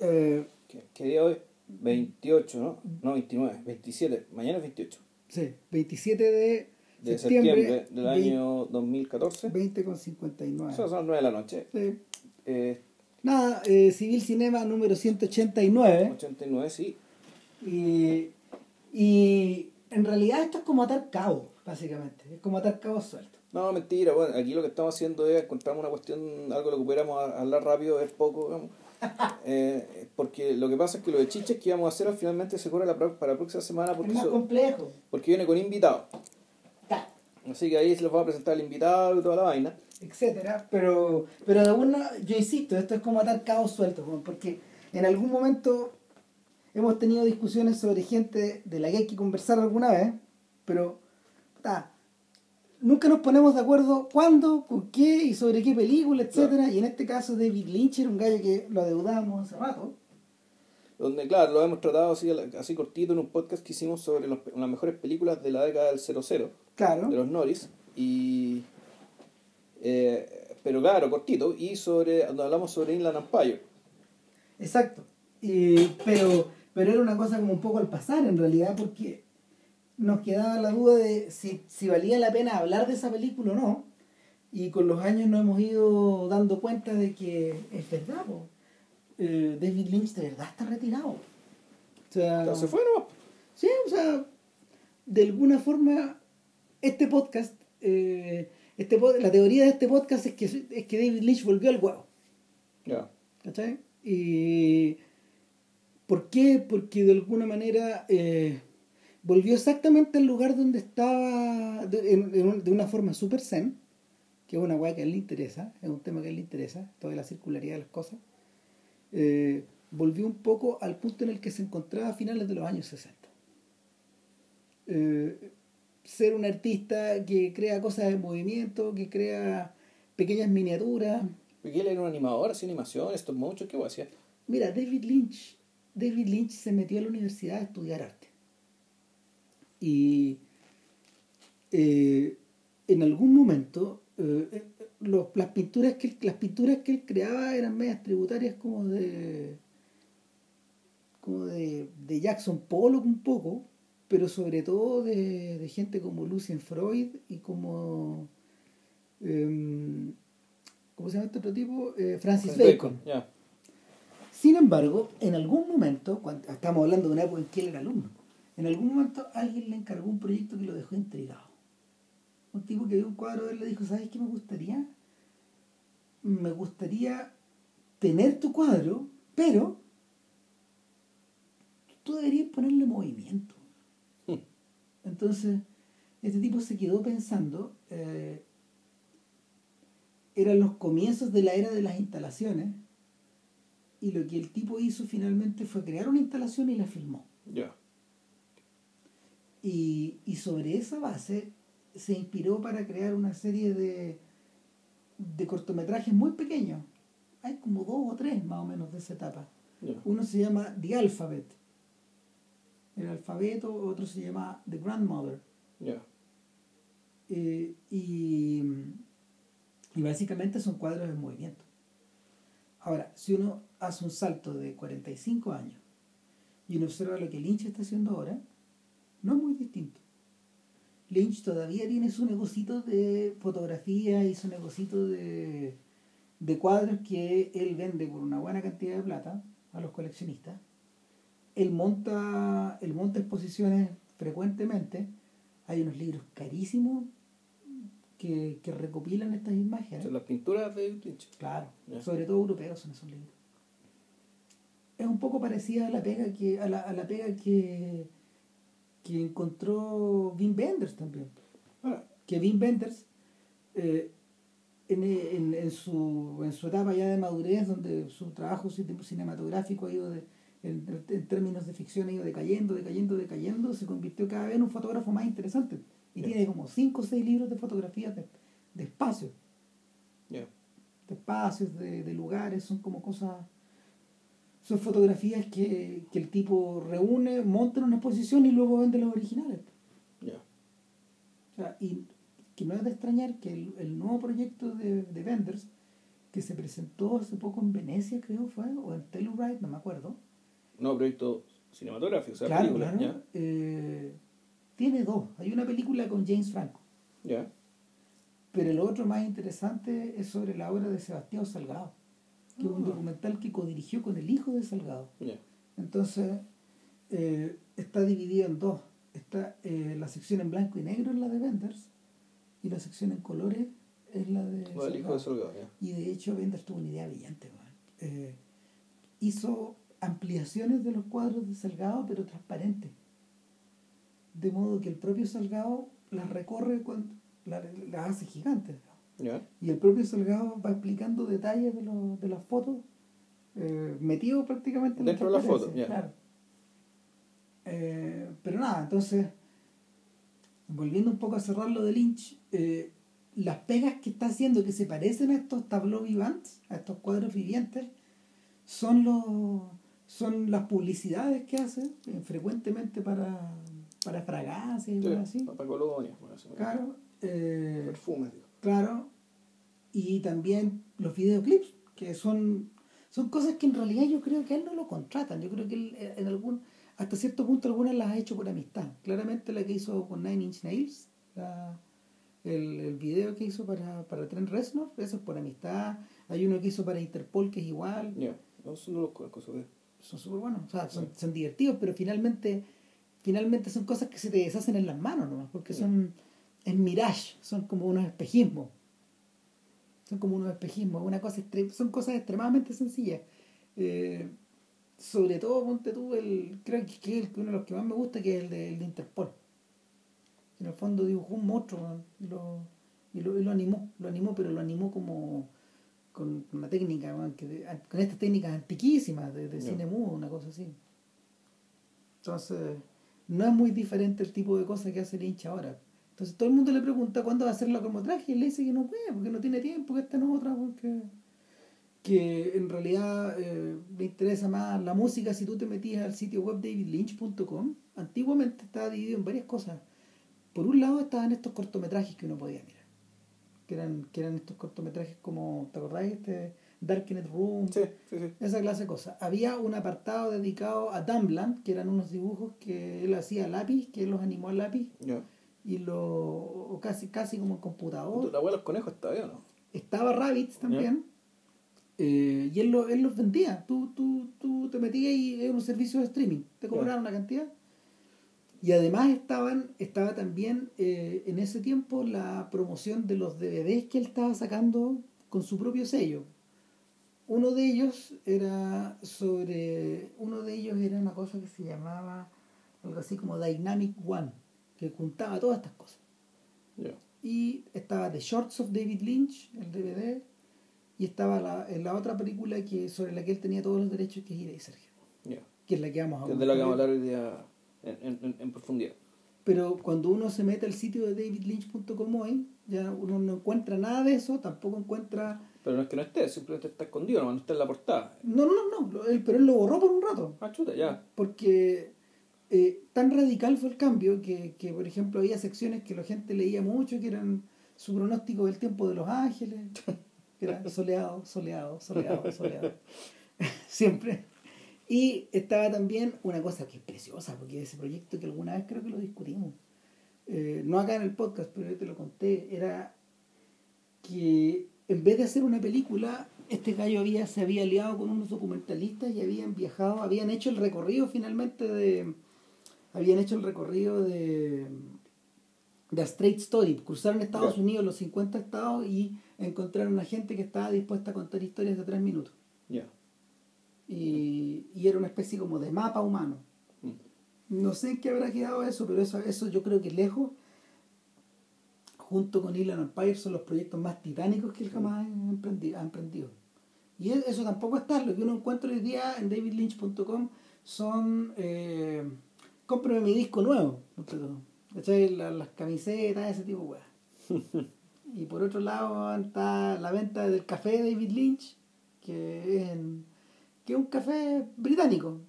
Eh, ¿Qué, qué día hoy? 28, ¿no? No, 29, 27. Mañana es 28 sí, 27 de, de septiembre, septiembre, del vein- año 2014. 20 con 59. Eso son las 9 de la noche. Sí. Eh, Nada, eh, Civil Cinema número 189. 89, sí. Y, y en realidad esto es como atar cabos, básicamente. Es como atar cabos sueltos. No, mentira, bueno, aquí lo que estamos haciendo es encontramos una cuestión, algo lo que pudiéramos hablar rápido, es poco, digamos. Eh, porque lo que pasa es que lo de chiches que íbamos a hacer finalmente se corre la para la próxima semana porque, es más complejo. porque viene con invitados. Ta, Así que ahí se los va a presentar el invitado y toda la vaina. etcétera. Pero, pero de alguna, yo insisto, esto es como atar cabos sueltos, porque en algún momento hemos tenido discusiones sobre gente de la que hay que conversar alguna vez, pero ta, nunca nos ponemos de acuerdo cuándo, con qué y sobre qué película, etcétera. Y en este caso David Lynch era un gallo que lo adeudamos hace rato. Donde, claro, lo hemos tratado así, así cortito en un podcast que hicimos sobre los- las mejores películas de la década del 00, Claro. de los Norris. Y. eh, pero claro, cortito. Y sobre. Donde hablamos sobre Inland Empire. Exacto. Pero, pero era una cosa como un poco al pasar en realidad, porque nos quedaba la duda de si, si valía la pena hablar de esa película o no. Y con los años nos hemos ido dando cuenta de que es verdad, po. Eh, David Lynch de verdad está retirado. O sea, se fue nomás. sí, o sea, de alguna forma, este podcast, eh, este la teoría de este podcast es que, es que David Lynch volvió al huevo. Ya. ¿Cachai? Y ¿Por qué? Porque de alguna manera eh, volvió exactamente al lugar donde estaba de, en- en un- de una forma super zen, que es una weá que a él le interesa, es un tema que a él le interesa, toda la circularidad de las cosas. Eh, volvió un poco al punto en el que se encontraba a finales de los años 60. Eh, ser un artista que crea cosas en movimiento, que crea pequeñas miniaturas, Porque él era un animador, hacía animación, stop motion, ¿qué hacía? Mira, David Lynch, David Lynch se metió a la universidad a estudiar arte. Y eh, en algún momento eh, eh, los- las pinturas que él, las pinturas que él creaba eran medias tributarias como de como de, de Jackson Pollock un poco, pero sobre todo de, de gente como Lucien Freud y como em, ¿cómo se llama este otro tipo? Eh, Francis Bacon. Sin embargo, en algún momento, cuando, estamos hablando de una época en que él era alumno, en algún momento alguien le encargó un proyecto que lo dejó intrigado. Un tipo que vio un cuadro de él le dijo, ¿sabes qué me gustaría? Me gustaría tener tu cuadro, pero tú deberías ponerle movimiento. Hmm. Entonces, este tipo se quedó pensando, eh, eran los comienzos de la era de las instalaciones, y lo que el tipo hizo finalmente fue crear una instalación y la filmó. Ya. Y, y sobre esa base se inspiró para crear una serie de, de cortometrajes muy pequeños. Hay como dos o tres más o menos de esa etapa. Uno se llama The Alphabet, el alfabeto, otro se llama The Grandmother. Ya. Eh, y, y básicamente son cuadros en movimiento. Ahora, si uno hace un salto de 45 años y uno observa lo que Lynch está haciendo ahora, no es muy distinto. Lynch todavía tiene su negocito de fotografía y su negocito de, de cuadros que él vende por una buena cantidad de plata a los coleccionistas. Él monta, él monta exposiciones frecuentemente. Hay unos libros carísimos que, que recopilan estas imágenes. Son las pinturas de Lynch. Claro, sobre todo europeos son esos libros. Es un poco parecida a la pega que, a la, a la pega que, que encontró Wim Wenders también. Ahora, Que Wim Wenders, eh, en, en, en su, en su etapa ya de madurez, donde su trabajo cine- cinematográfico ha ido de- en, en términos de ficción ha ido decayendo, decayendo, decayendo, se convirtió cada vez en un fotógrafo más interesante. Y tiene como cinco o seis libros de fotografías de, de espacio ya. de espacios, de, de lugares, son como cosas, son fotografías que, que el tipo reúne, monta en una exposición y luego vende los originales. Ya. O sea, y que no es de extrañar que el, el nuevo proyecto de, de Vendors, que se presentó hace poco en Venecia, creo fue, o en Telluride, no me acuerdo. No, proyecto cinematográfico, o sea, claro, película, claro. Eh, tiene dos. Hay una película con James Franco. ¿Ya? Pero el otro más interesante es sobre la obra de Sebastián Salgado, que es un documental que codirigió con el hijo de Salgado. ¿Ya? Entonces, eh, está dividido en dos. Está eh, la sección en blanco y negro es la de Benders y la sección en colores es la de No, el hijo de Salgado. Y de hecho Benders tuvo una idea brillante. Eh, hizo ampliaciones de los cuadros de Salgado, pero transparentes. De modo que el propio Salgado las recorre, cuando, la- las hace gigantes. Y el propio Salgado va explicando detalles de, los- de las fotos, eh, metido prácticamente en Dentro de la transparencia, foto, ya. Claro. Eh, pero nada, entonces, volviendo un poco a cerrar lo de Lynch, eh, las pegas que está haciendo que se parecen a estos tableaux vivants, a estos cuadros vivientes, son los son las publicidades que hace eh, frecuentemente para, para fragancias y Sí, así. Para colonias, bueno, Claro. eh, Perfumes, digo. Claro. Y también los videoclips, que son, son cosas que en realidad yo creo que a él no lo contratan. Yo creo que él eh, en algún, hasta cierto punto algunas las ha hecho por amistad. Claramente la que hizo con Nine Inch Nails, la- el, el video que hizo para, para Trent Reznor, eso es por amistad. Hay uno que hizo para Interpol que es igual. Ya. No, eso no los conozco. Son súper buenos, o sea, son, son divertidos, pero finalmente finalmente son cosas que se te deshacen en las manos nomás, porque son en mirage, son como unos espejismos. Son como unos espejismos, una cosa son cosas extremadamente sencillas. Eh, sobre todo, ponte tú, el, creo que, es uno de los que más me gusta, que es el de, el de Interpol. En el fondo dibujó un monstruo y lo, y, lo, y lo animó, lo animó, pero lo animó como con una técnica, que con estas técnicas antiquísimas de, de cine mudo, una cosa así. Entonces, no es muy diferente el tipo de cosas que hace Lynch ahora. Entonces todo el mundo le pregunta cuándo va a hacer la cromotraje y él le dice que no puede, porque no tiene tiempo, que esta no es otra, porque que en realidad eh, le interesa más la música si tú te metías al sitio web davidlynch.com antiguamente estaba dividido en varias cosas por un lado estaban estos cortometrajes que uno podía mirar que eran, que eran estos cortometrajes como ¿te acordáis? este Darkened Room Sí, sí, sí. esa clase de cosas. Había un apartado dedicado a Dumbland, que eran unos dibujos que él hacía a lápiz, que él los animó a lápiz. Y lo o casi casi como en computador. La abuela de los conejos está bien, ¿no? Estaba Rabbits también. eh, y él, lo- él los vendía. Tú, tú, tú te metías y era un servicio de streaming. Te cobraban una cantidad. Y además estaban, estaba también eh, en ese tiempo la promoción de los DVDs que él estaba sacando con su propio sello. Uno de ellos era sobre. Uno de ellos era una cosa que se llamaba algo así como Dynamic One, que juntaba todas estas cosas. Ya. Y estaba The Shorts of David Lynch, el DVD, y estaba la, en la otra película que sobre la que él tenía todos los derechos, que es Ira y Sergio, Ya. que es la que vamos a es de la que vamos a hablar. hablar hoy día en, en, en, profundidad. Pero cuando uno se mete al sitio de davidlynch.com hoy, ya uno no encuentra nada de eso, tampoco encuentra... Pero no es que no esté, simplemente está escondido, no, no está en la portada. No, no, no, no, él- pero él lo borró por un rato. Ah, chuta, ya. porque eh, tan radical fue el cambio que, que, por ejemplo, había secciones que la gente leía mucho, que eran su pronóstico del tiempo de los ángeles, que era soleado, soleado, soleado, soleado. Siempre. Y estaba también una cosa que es preciosa, porque ese proyecto que alguna vez creo que lo discutimos, eh, no acá en el podcast, pero yo te lo conté, era que en vez de hacer una película, este gallo había, se había aliado con unos documentalistas y habían viajado, habían hecho el recorrido finalmente de. Habían hecho el recorrido de. de A Straight Story. Cruzaron Estados. Unidos, los 50 estados, y encontraron a gente que estaba dispuesta a contar historias de tres minutos. Ya. Y, y era una especie como de mapa humano. Mm. No sé en qué habrá quedado eso, pero eso, eso yo creo que lejos, junto con Inland Empire, son los proyectos más titánicos que él jamás ha emprendido. Ha emprendido. Y e- eso tampoco está. Lo que uno encuentra hoy día en davidlynch.com son. Eh, cómprame mi disco nuevo. ponte tú. ¿Cachai? La- las camisetas, ese tipo de weas. Y por otro lado está la venta del café David Lynch, que es, en- que es un café británico,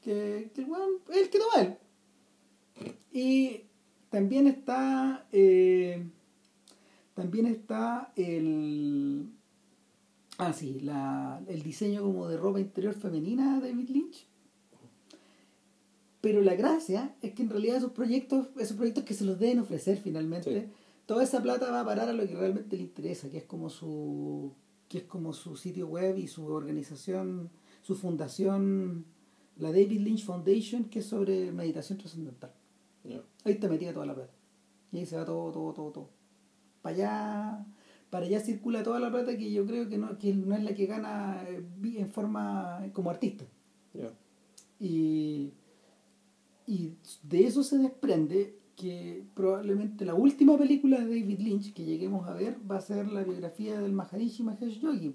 que, que el weón es el que toma él. Y también está eh, también está el Ah, sí, la, el diseño como de ropa interior femenina de David Lynch. Pero la gracia es que en realidad esos proyectos, esos proyectos que se los deben ofrecer finalmente, toda esa plata va a parar a lo que realmente le interesa, que es como su que es como su sitio web y su organización, su fundación, la David Lynch Foundation, que es sobre meditación trascendental. Ahí está metida toda la plata. Y ahí se va todo, todo, todo, todo. Para allá, para allá circula toda la plata que yo creo que no, que no es la que gana eh, en forma como artista. Y, y de eso se desprende que probablemente la última película de David Lynch que lleguemos a ver va a ser la biografía del Maharishi Mahesh Yogi,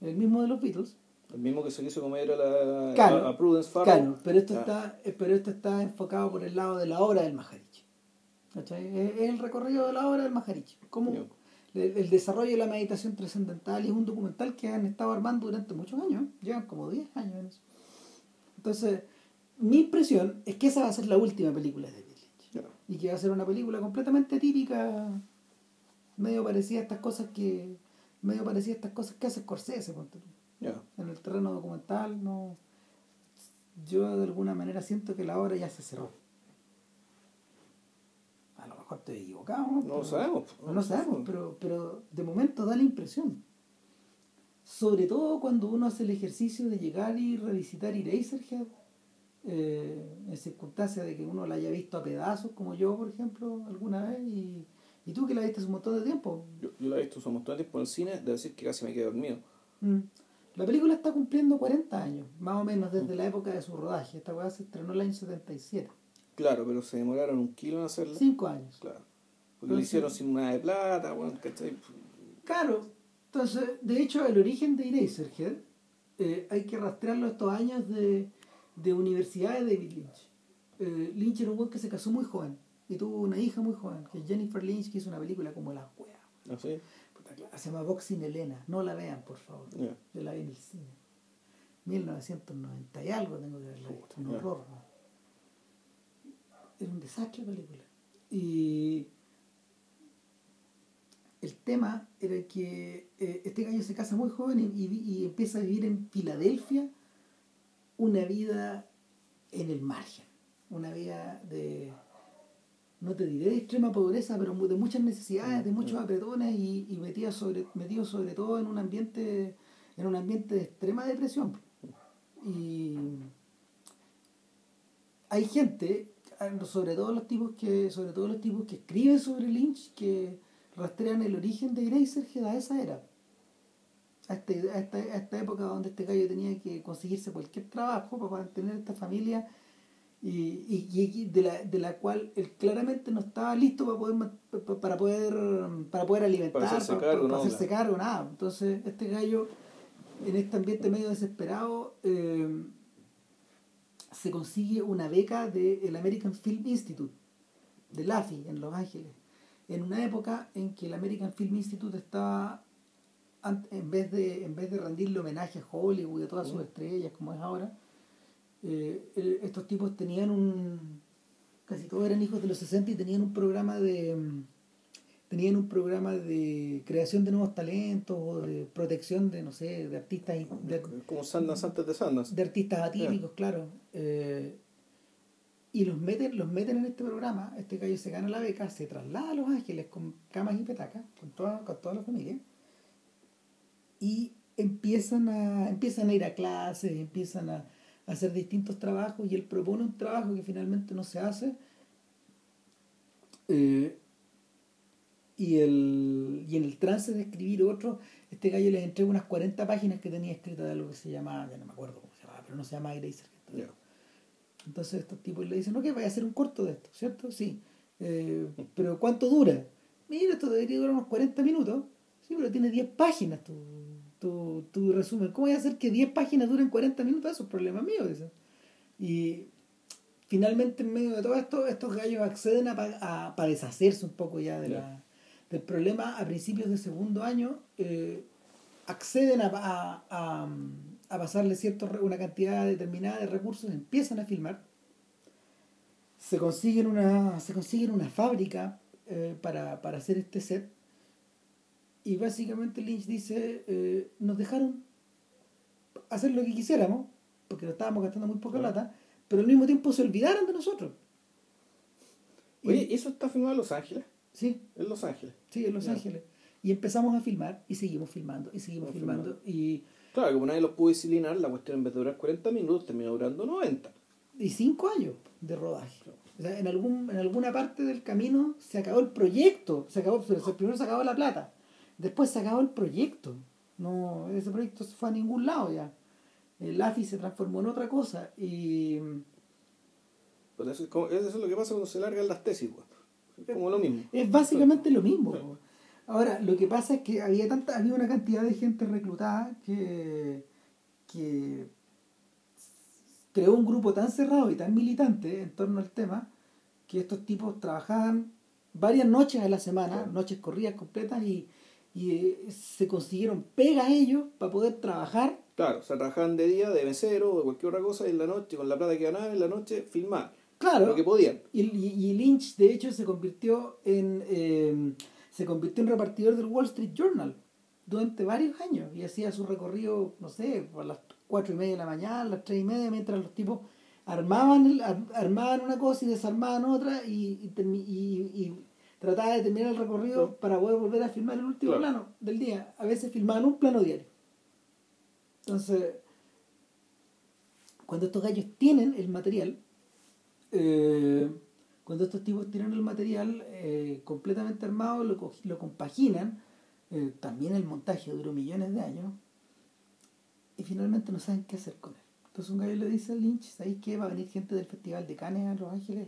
el mismo de los Beatles. El mismo que se quiso comer a, la, a Prudence Farrow. Claro, pero esto, está, eh, pero esto está enfocado por el lado de la obra del Maharishi. Es el recorrido de la obra del Maharishi. Como el, desarrollo de la meditación trascendental y es un documental que han estado armando durante muchos años. Llevan como 10 años en eso. Entonces, mi impresión es que esa va a ser la última película de y que va a ser una película completamente típica, medio parecida a estas cosas que medio parecida a estas cosas que hace Scorsese, en el terreno documental, no yo de alguna manera siento que la obra ya se cerró. A lo mejor estoy equivocado, ¿no? No lo sabemos. No lo sabemos, pero, pero de momento da la impresión. Sobre todo cuando uno hace el ejercicio de llegar y revisitar Eraserhead eh, en circunstancias de que uno la haya visto a pedazos, como yo, por ejemplo, alguna vez, y, y tú que la viste hace un montón de tiempo. Yo, la he visto hace un montón de tiempo en el cine, de decir que casi me quedé dormido. Mm. La película está cumpliendo 40 años, más o menos desde mm. la época de su rodaje. Esta weá se estrenó en el año 77. Claro, pero se demoraron un kilo en hacerla. Cinco años. Claro. Porque lo hicieron sin nada de plata, bueno, ¿cachai? Claro. Entonces, de hecho, el origen de Eraserhead eh, hay que rastrearlo estos años de de universidad de David Lynch. Eh, Lynch era un buen que se casó muy joven y tuvo una hija muy joven, que es Jennifer Lynch, que hizo una película como La Wea. ¿Ah, sí? Se llama Boxing Elena. No la vean, por favor. Yo la vi en el cine. 1990 y algo tengo que verla. Un horror. Era un desastre la película. Y el tema era que eh, este gallo se casa muy joven y, empieza a vivir en Filadelfia una vida en el margen, una vida de, no te diré de extrema pobreza, pero de muchas necesidades, de muchos apretones y, metido, sobre, metido sobre todo en un ambiente, en un ambiente de extrema depresión. Y hay gente, sobre todo los tipos que, sobre todo los tipos que escriben sobre Lynch, que rastrean el origen de Eraserhead a esa era a, este, a, esta, a esta época donde este gallo tenía que conseguirse cualquier trabajo para mantener esta familia y, y, de, la, de la cual él claramente no estaba listo para poder para poder para poder alimentar para hacerse cargo, para, hacerse cargo nada. Entonces este gallo en este ambiente medio desesperado eh, se consigue una beca del American Film Institute de LAFI en Los Ángeles. En una época en que el American Film Institute estaba en vez de en vez de rendirle homenaje a Hollywood y a todas sus estrellas como es ahora eh, estos tipos tenían un casi todos eran hijos de los 60 y tenían un programa de tenían un programa de creación de nuevos talentos o de protección de no sé de artistas como Sandans antes de Sandans de artistas atípicos claro eh, y los meten los meten en este programa este gallo se gana la beca se traslada a Los Ángeles con camas y petacas con toda con toda la familia y empiezan a, empiezan a ir a clases, empiezan a, hacer distintos trabajos y él propone un trabajo que finalmente no se hace. Eh, y, el, y en el trance de escribir otro, este gallo les entrega unas 40 páginas que tenía escritas de algo que se llama, ya no me acuerdo cómo se llama, pero no se llama Grazer. Entonces estos tipos le dicen, ok, vaya a hacer un corto de esto, ¿cierto? Sí. Eh, pero ¿cuánto dura? Mira, esto debería durar unos 40 minutos. Sí, pero tiene 10 páginas tu, tu, resumen. ¿Cómo voy a hacer que 10 páginas duren 40 minutos? Eso es problema mío. Eso. Y finalmente, en medio de todo esto, estos gallos acceden a, para deshacerse un poco ya de la, del problema a principios del segundo año. Eh, acceden a, a, a, pasarle cierto, una cantidad determinada de recursos, empiezan a filmar, se consiguen una, se consiguen una fábrica eh, para, para hacer este set Y básicamente Lynch dice, eh, nos dejaron hacer lo que quisiéramos, porque nos estábamos gastando muy poca plata, pero al mismo tiempo se olvidaron de nosotros. Oye, ¿eso está filmado en Los Ángeles? Sí. En Los Ángeles. Sí, en Los Ángeles. Y empezamos a filmar y seguimos filmando y seguimos filmando. Y, claro, como nadie los pudo disciplinar, la cuestión en vez de durar 40 minutos terminó durando 90. Y 5 años de rodaje. O sea, en, algún, en alguna parte del camino se acabó el proyecto. Se acabó, primero se acabó la plata. Después se acabó el proyecto. No, ese proyecto se fue a ningún lado ya. El AFI se transformó en otra cosa. Y. Pues eso, es lo que pasa cuando se largan las tesis, Es como lo mismo. Es básicamente lo mismo. Ahora, lo que pasa es que había tanta, había una cantidad de gente reclutada que, que creó un grupo tan cerrado y tan militante en torno al tema que estos tipos trabajaban varias noches a la semana, noches corridas completas y, y eh, se consiguieron pegas ellos para poder trabajar. Claro, o sea, trabajaban de día, de mesero o de cualquier otra cosa y en la noche, con la plata que ganaban en la noche, filmar. Claro. Lo que podían. Y, y, Lynch, de hecho, se convirtió en... Eh, se convirtió en repartidor del Wall Street Journal durante varios años y hacía su recorrido, no sé, a las cuatro y media de la mañana, a las tres y media, mientras los tipos armaban, armaban una cosa y desarmaban otra y, y, trataba de terminar el recorrido para poder volver a filmar el último plano del día. A veces filmaban un plano diario. Entonces, cuando estos gallos tienen el material, eh, cuando estos tipos tienen el material eh, completamente armado, lo, lo compaginan, eh, también el montaje duró millones de años, y finalmente no saben qué hacer con él. Entonces un gallo le dice a Lynch, ¿sabéis qué? Va a venir gente del Festival de Cannes a Los Ángeles.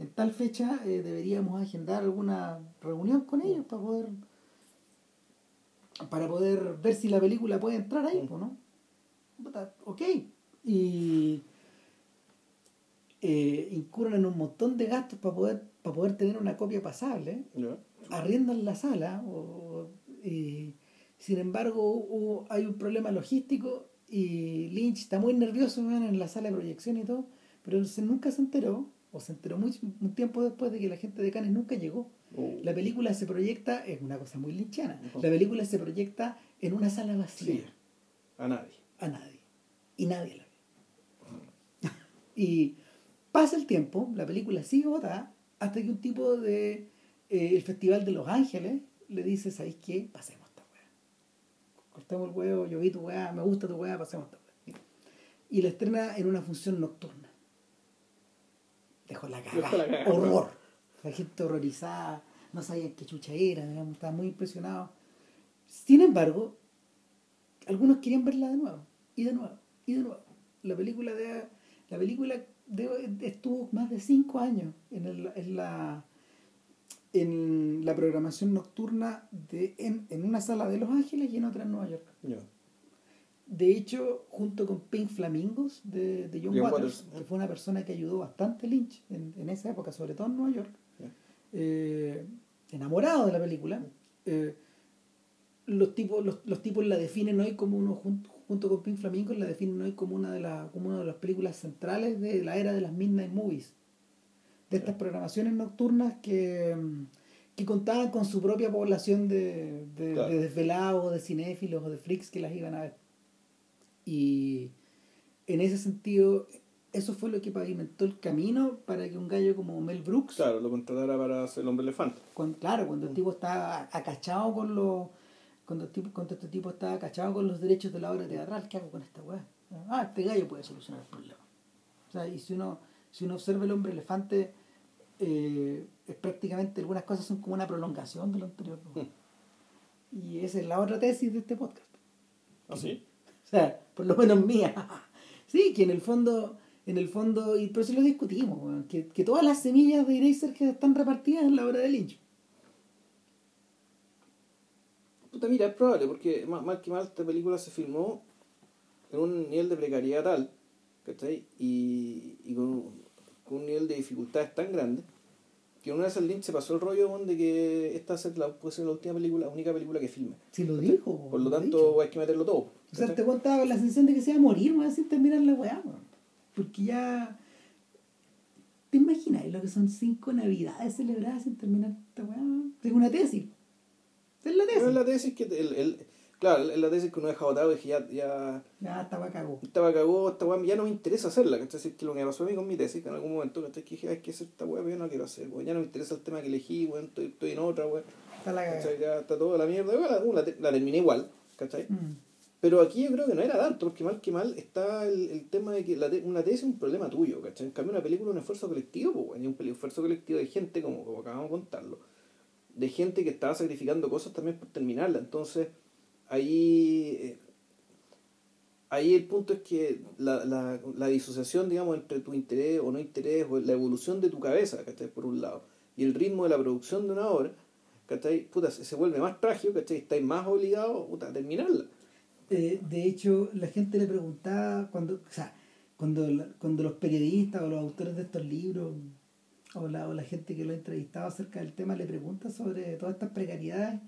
En tal fecha eh, deberíamos agendar alguna reunión con ellos para poder para poder ver si la película puede entrar ahí, ¿no? Ok. Y eh, incurren en un montón de gastos para poder, para poder tener una copia pasable, arriendan la sala, y, sin embargo hay un problema logístico y Lynch está muy nervioso en la sala de proyección y todo, pero se, nunca se enteró, o se enteró muy, un tiempo después de que la gente de Cannes nunca llegó. Oh. La película se proyecta, es una cosa muy lynchiana, la película se proyecta en una sala vacía. A nadie. A nadie. Y nadie la ve. y Pasa el tiempo, la película sigue botada, hasta que un tipo de eh, el Festival de Los Ángeles le dice, ¿sabéis qué? Pasemos esta weá. Cortemos el huevo, yo vi tu weá, me gusta tu weá, pasemos esta weá. Y la estrena en una función nocturna. Dejó la cara. Horror. La gente horrorizada, no sabían qué chucha era, estaban muy impresionados. Sin embargo, algunos querían verla de nuevo, y de nuevo, y de nuevo. La película de la película estuvo más de cinco años en, el, en, la, en la programación nocturna de, en, en, una sala de Los Ángeles y en otra en Nueva York. De hecho, junto con Pink Flamingos de, de John, Waters, que fue una persona que ayudó bastante Lynch en, en esa época, sobre todo en Nueva York, eh, enamorado de la película, eh, los, tipos, los, los tipos la definen hoy como uno junto junto con Pink Flamingos, la definen hoy como una, de las como una de las películas centrales de la era de las Midnight Movies. De estas programaciones nocturnas que, que contaban con su propia población de, de, desvelados, de cinéfilos o de freaks que las iban a ver. Y en ese sentido, eso fue lo que pavimentó el camino para que un gallo como Mel Brooks. Claro, lo contratara para ser el hombre elefante. claro, cuando el tipo estaba acachado con los cuando, tipo, cuando este tipo estaba cachado con los derechos de la obra teatral, ¿qué hago con esta weá? Ah, este gallo puede solucionar el problema. O sea, y si uno, si uno observa el hombre elefante, eh, es prácticamente algunas cosas son como una prolongación de lo anterior. Hmm. Y esa es la otra tesis de este podcast. ¿Ah, sí? O sea, por lo menos mía. sí, que en el fondo, en el fondo, y por eso lo discutimos, que, que todas las semillas de Eraser que están repartidas en la obra de Lynch mira, es probable, porque mal que mal esta película se filmó en un nivel de precariedad tal, ¿cachai? Y, y con, un nivel de dificultades tan grande, que una vez el Lynch se pasó el rollo de que esta puede ser la última película, la única película que filme. Si lo dijo. Por lo tanto, hay que meterlo todo. O sea, te contaba la sensación de que se iba a morir, más sin terminar la weá, Porque ya. ¿Te imaginas lo que son cinco navidades celebradas sin terminar esta weá? Es una tesis. Es la tesis. Es la tesis que el, el, claro, es la tesis que uno deja botado y dije ya, ya, Ya estaba cagó. estaba cagó, esta weá ya no me interesa hacerla, ¿cachai? Es que lo que me pasó a mí con mi tesis, que en algún momento, ¿cachai? Que dije, hay que hacer esta weá, pero yo no quiero hacer, weón, ya no me interesa el tema que elegí, weón, estoy, estoy en otra, weón, Está la cagada. está toda la mierda, weón, la, la, la terminé igual, ¿cachai? Mm. Pero aquí yo creo que no era tanto, porque mal que mal está el, el tema de que la te- una tesis es un problema tuyo, ¿cachai? En cambio una película es un esfuerzo colectivo, pues, bueno, un esfuerzo colectivo de gente, como, acabamos de contarlo, de gente que estaba sacrificando cosas también por terminarla. Entonces, ahí, eh, ahí el punto es que la, la, la disociación, digamos, entre tu interés o no interés, o la evolución de tu cabeza, ¿cachai? Por un lado, y el ritmo de la producción de una obra, ¿cachai? Puta, se, se vuelve más trágico, ¿cachai? Estáis más obligados a terminarla. Eh, de hecho, la gente le preguntaba cuando, o sea, cuando, cuando los periodistas o los autores de estos libros o la, o la gente que lo ha entrevistado acerca del tema le pregunta sobre todas estas precariedades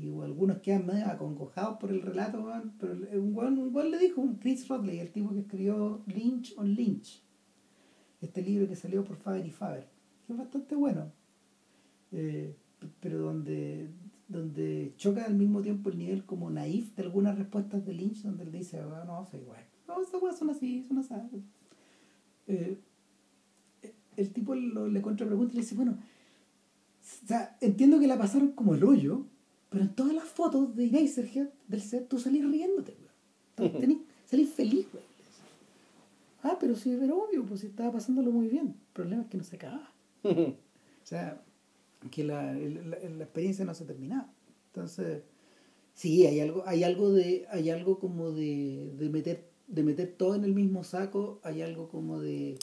y algunos quedan medio acongojados por el relato, weón, pero un weón, un le dijo, un Chris Rodley, el tipo que escribió Lynch on Lynch, este libro que salió por Faber y Faber, que es bastante bueno, eh, pero donde, donde choca al mismo tiempo el nivel como naif de algunas respuestas de Lynch, donde él dice, "Ah, no, soy igual, no, estas weas son así, son así. Eh, el tipo lo- le contrapregunta y le dice, bueno, o sea, entiendo que la pasaron como el hoyo, pero en todas las fotos de Eraserhead del set tú salís riéndote, weón. Salís feliz, weón. Ah, pero sí, pero obvio, pues si estaba pasándolo muy bien. El problema es que no se acababa. O sea, que la, la, la experiencia no se terminaba. Entonces, sí, hay algo, hay algo de, hay algo como de, de meter, de meter todo en el mismo saco, hay algo como de,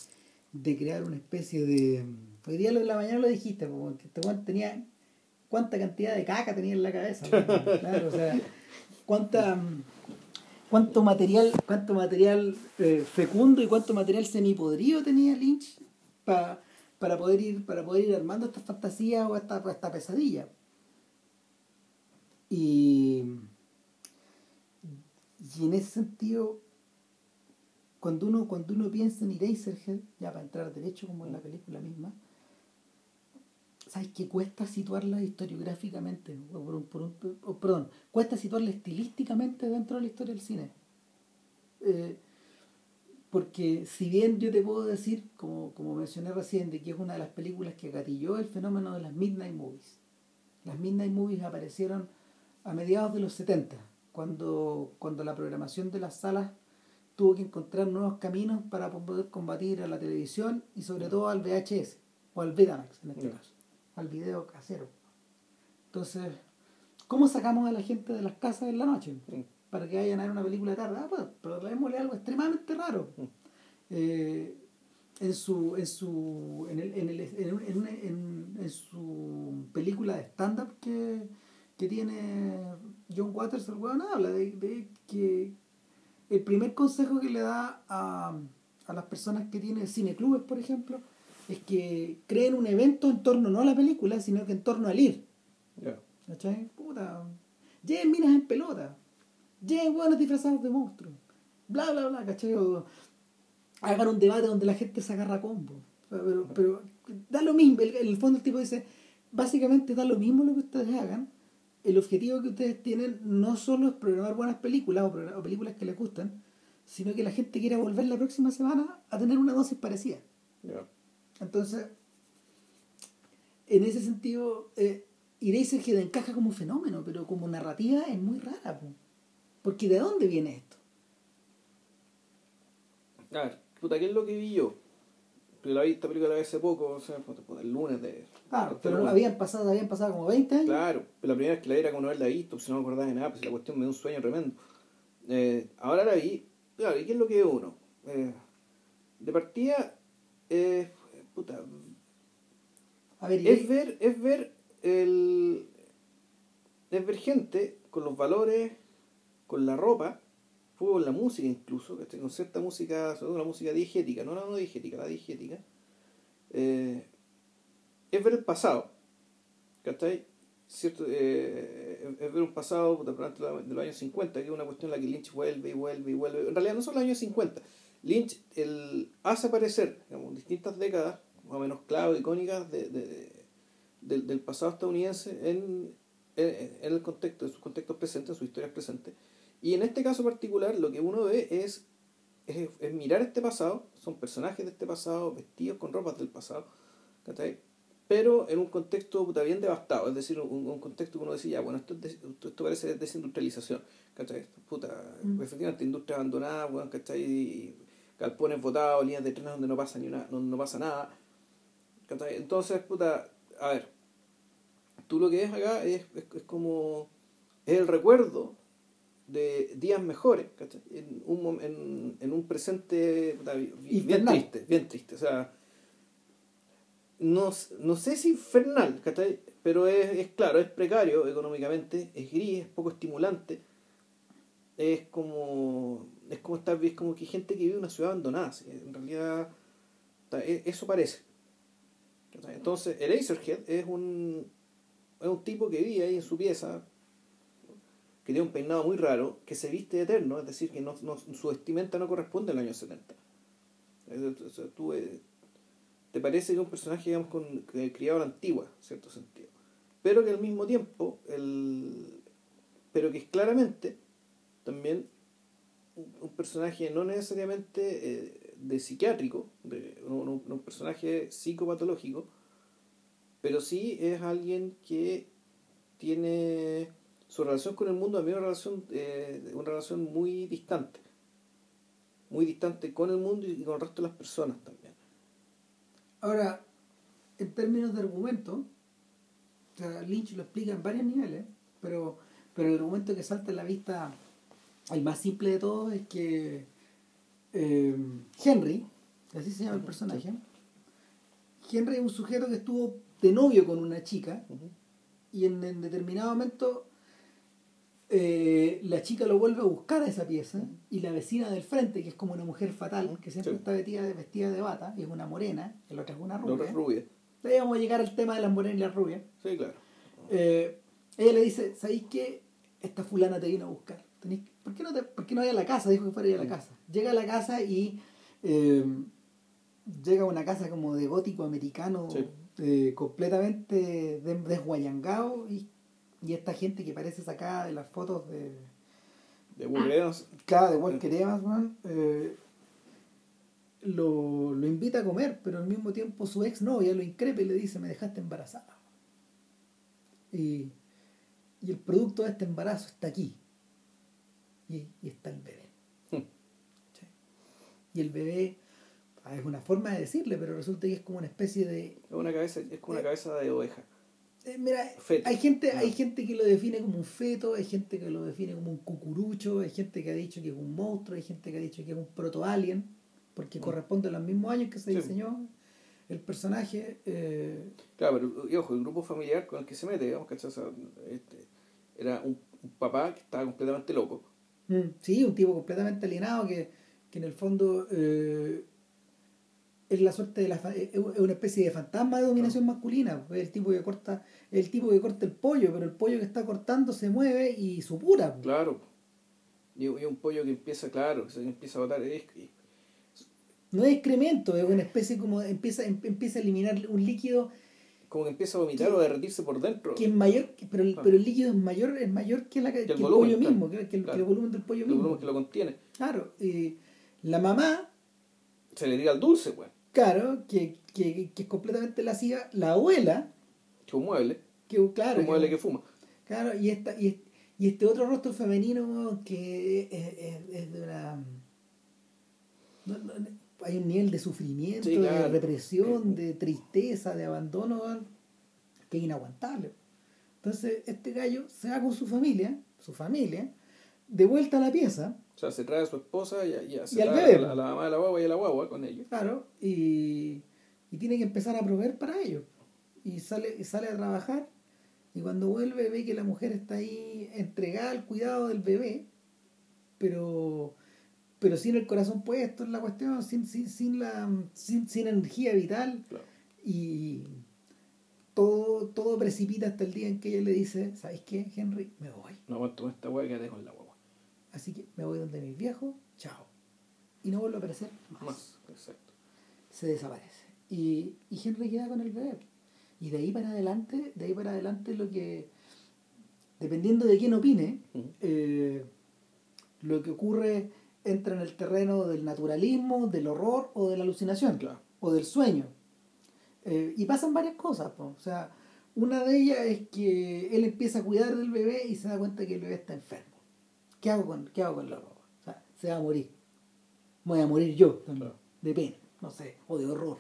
de crear una especie de. Hoy día en la mañana lo dijiste, como que este tenía cuánta cantidad de caca tenía en la cabeza. Claro, o sea, cuánta cuánto material, cuánto material eh, fecundo y cuánto material semipodrido tenía Lynch pa- para poder ir, para poder ir armando esta fantasía o esta, esta pesadilla. Y, y en ese sentido, cuando uno, cuando uno piensa en Eraserhead, ya para entrar derecho como en la película misma, ¿sabes que cuesta situarla historiográficamente? O por un- por un- perdón, cuesta situarla estilísticamente dentro de la historia del cine. Eh, porque si bien yo te puedo decir, como, como mencioné recién, de que es una de las películas que gatilló el fenómeno de las Midnight Movies. Las Midnight Movies aparecieron a mediados de los 70, cuando, cuando la programación de las salas tuvo que encontrar nuevos caminos para poder combatir a la televisión y sobre todo al VHS, o al Betamax en este Ya. caso, al video casero. Entonces, ¿cómo sacamos a la gente de las casas en la noche? Para que vayan a ver una película de tarde. Ah, pues, pero traémosle algo extremadamente raro. Mm. Eh, en su en su en, el, en, el, en, un- en una- en- en su película de stand up que, que tiene John Waters el weón habla de, de que el primer consejo que le da a, a las personas que tienen cineclubes por ejemplo es que creen un evento en torno no a la película sino que en torno al ir Ya. ¿cachai? puta lleguen minas en pelota lleguen hueones disfrazados de monstruos bla bla bla ¿cachai? O, hagan un debate donde la gente se agarra a combo. Pero, pero da lo mismo, el- en el fondo el tipo dice, básicamente da lo mismo lo que ustedes hagan, el objetivo que ustedes tienen no solo es programar buenas películas o, películas que les gustan, sino que la gente quiera volver la próxima semana a tener una dosis parecida. Entonces, en ese sentido, eh, Eraserhead encaja como fenómeno, pero como narrativa es muy rara. po. Porque ¿de dónde viene esto? A ver, puta, ¿qué es lo que vi yo? Porque la vi esta película hace poco, o sea, puta, el lunes de. Claro, este pero lunes. habían pasado, habían pasado como 20 años. Claro, pero la primera vez que la vi era como no haberla visto, si no me acordaba de nada, pues la cuestión me dio un sueño tremendo. Eh, ahora la vi, claro, ¿y qué es lo que ve uno? Eh, de partida, eh, puta, A ver, y- es ver, es ver el. Es ver gente con los valores, con la ropa, con la música incluso, ¿cachai? con cierta música, sobre todo la música diegética, no la no diegética, la diegética. Eh, es ver el pasado, ¿cachai? Cierto, eh, es ver un pasado de los años 50, que es una cuestión en la que Lynch vuelve y vuelve y vuelve. En realidad no son los años 50. Lynch el, hace aparecer distintas décadas, más o menos clave, icónicas de, de- del- pasado estadounidense en, en, en el contexto, en sus contextos presentes, en sus historias presentes. Y en este caso particular, lo que uno ve es, es, es mirar este pasado, son personajes de este pasado, vestidos con ropas del pasado, ¿cachai? pero en un contexto puta, bien devastado, es decir, un, un contexto que uno decía, ya, bueno, esto, es esto, parece desindustrialización, ¿cachai? Puta, Mm. efectivamente, industria abandonada, bueno, ¿cachai? Y galpones botados, líneas de trenes donde no pasa, ni una, no, no pasa nada, ¿cachai? Entonces, puta, a ver, tú lo que es acá es, es, es como, es el recuerdo de días mejores, ¿cachai? En un, en, en un presente bien triste, bien triste, o sea no, no sé si infernal, ¿cachai? Pero es, es claro, es precario económicamente, es gris, es poco estimulante. Es como. Es como estar es como que hay gente que vive en una ciudad abandonada. ¿sí? En realidad, e- eso parece. ¿cachai? Entonces, el Acerhead es un. Es un tipo que vive ahí en su pieza, que tiene un peinado muy raro, que se viste eterno, es decir, que no, su vestimenta no corresponde al año 70. Es- o sea, tú, eh, te parece que un personaje, digamos, criado a la antigua, en cierto sentido. Pero que al mismo tiempo, el, pero que es claramente también un, personaje no necesariamente eh, de psiquiátrico, de, un personaje psicopatológico, pero sí es alguien que tiene su relación con el mundo, a mí es una relación, eh, una relación muy distante, muy distante con el mundo y con el resto de las personas también. Ahora, en términos de argumento, o sea, Lynch lo explica en varios niveles, pero, pero el argumento que salta a la vista, el más simple de todos, es que eh, Henry, así se llama el personaje, Henry es un sujeto que estuvo de novio con una chica y en, en determinado momento eh, la chica lo vuelve a buscar a esa pieza y la vecina del frente, que es como una mujer fatal, que siempre Sí. está vestida de, vestida de bata, y es una morena, la otra es una La rubia. otra es rubia. Ahí vamos a llegar al tema de las morenas y las rubias. Sí, claro. Eh, ella le dice, ¿sabéis qué? Esta fulana te vino a buscar. Tenéis- ¿Por qué no, te, por qué no a la casa? Dijo que fuera a ir a la casa. Llega a la casa y eh, llega a una casa como de gótico americano, Sí. eh, completamente des- desguayangado y, y esta gente que parece sacada de las fotos de, De Burgueros. Claro, de Walker Evans, man, eh, lo, lo invita a comer, pero al mismo tiempo su ex novia lo increpa y le dice, me dejaste embarazada. Y, y el producto de este embarazo está aquí. Y, y está el bebé. Hmm. Sí. Y el bebé, ah, es una forma de decirle, pero resulta que es como una especie de... Es una cabeza, es como una cabeza de oveja. Eh, mira, Feto. hay gente, hay gente que lo define como un feto, hay gente que lo define como un cucurucho, hay gente que ha dicho que es un monstruo, hay gente que ha dicho que es un proto-alien, porque Mm. corresponde a los mismos años que se diseñó el personaje. eh, Claro, pero y ojo, el grupo familiar con el que se mete, digamos, ¿cachai? O sea, este, era un, un papá que estaba completamente loco. mm, sí, un tipo completamente alienado que, que en el fondo eh, es la suerte de la es una especie de fantasma de dominación masculina. Es el tipo que corta, el tipo que corta el pollo, pero el pollo que está cortando se mueve y supura. po. Claro. Y, y un pollo que empieza, claro, que se empieza a botar. Es, y- No es excremento, es una especie como empieza, em- empieza a eliminar un líquido como que empieza a vomitar Que- o a derretirse por dentro. que es mayor, pero el, Ah. pero el líquido es mayor, es mayor que, la, que, el el volumen, pollo claro, mismo, el, claro. que el volumen del pollo el mismo. volumen que lo contiene. Claro, y la mamá, Se le tira el dulce, pues. Claro, que, que, que es completamente lasciva, la abuela, Que un mueble. que claro, un mueble que- que fuma. claro, y esta, y, y este otro rostro femenino que es, es- es de una no- no- hay un nivel de sufrimiento, Sí, de represión, de tristeza, de abandono que es inaguantable. Entonces, este gallo se va con su familia, su familia, de vuelta a la pieza, O sea, se trae a su esposa y, y se Y al trae bebé, a la, a la mamá de la guagua y a la guagua con ellos. claro, y, y tiene que empezar a proveer para ellos. Y sale, y sale a trabajar, y cuando vuelve ve que la mujer está ahí entregada al cuidado del bebé, pero pero sin el corazón puesto en la cuestión, sin, sin, sin, la, sin, sin energía vital, Claro. y todo, todo precipita hasta el día en que ella le dice, ¿sabes qué, Henry? Me voy. No aguanto esta guagua, quédate con la guagua. Así que me voy donde mis viejos, chao. Y no vuelve a aparecer más. Más, exacto. Se desaparece. Y, y Henry queda con el bebé. Y de ahí para adelante, de ahí para adelante lo que dependiendo de quién opine, eh, lo que ocurre entra en el terreno del naturalismo, del horror o de la alucinación, Claro. o del sueño. Eh, y pasan varias cosas, po. o sea, una de ellas es que él empieza a cuidar del bebé y se da cuenta que el bebé está enfermo. ¿Qué hago con, qué hago con la ropa? O sea, se va a morir. Voy a morir yo también, Claro. de pena, no sé, o de horror.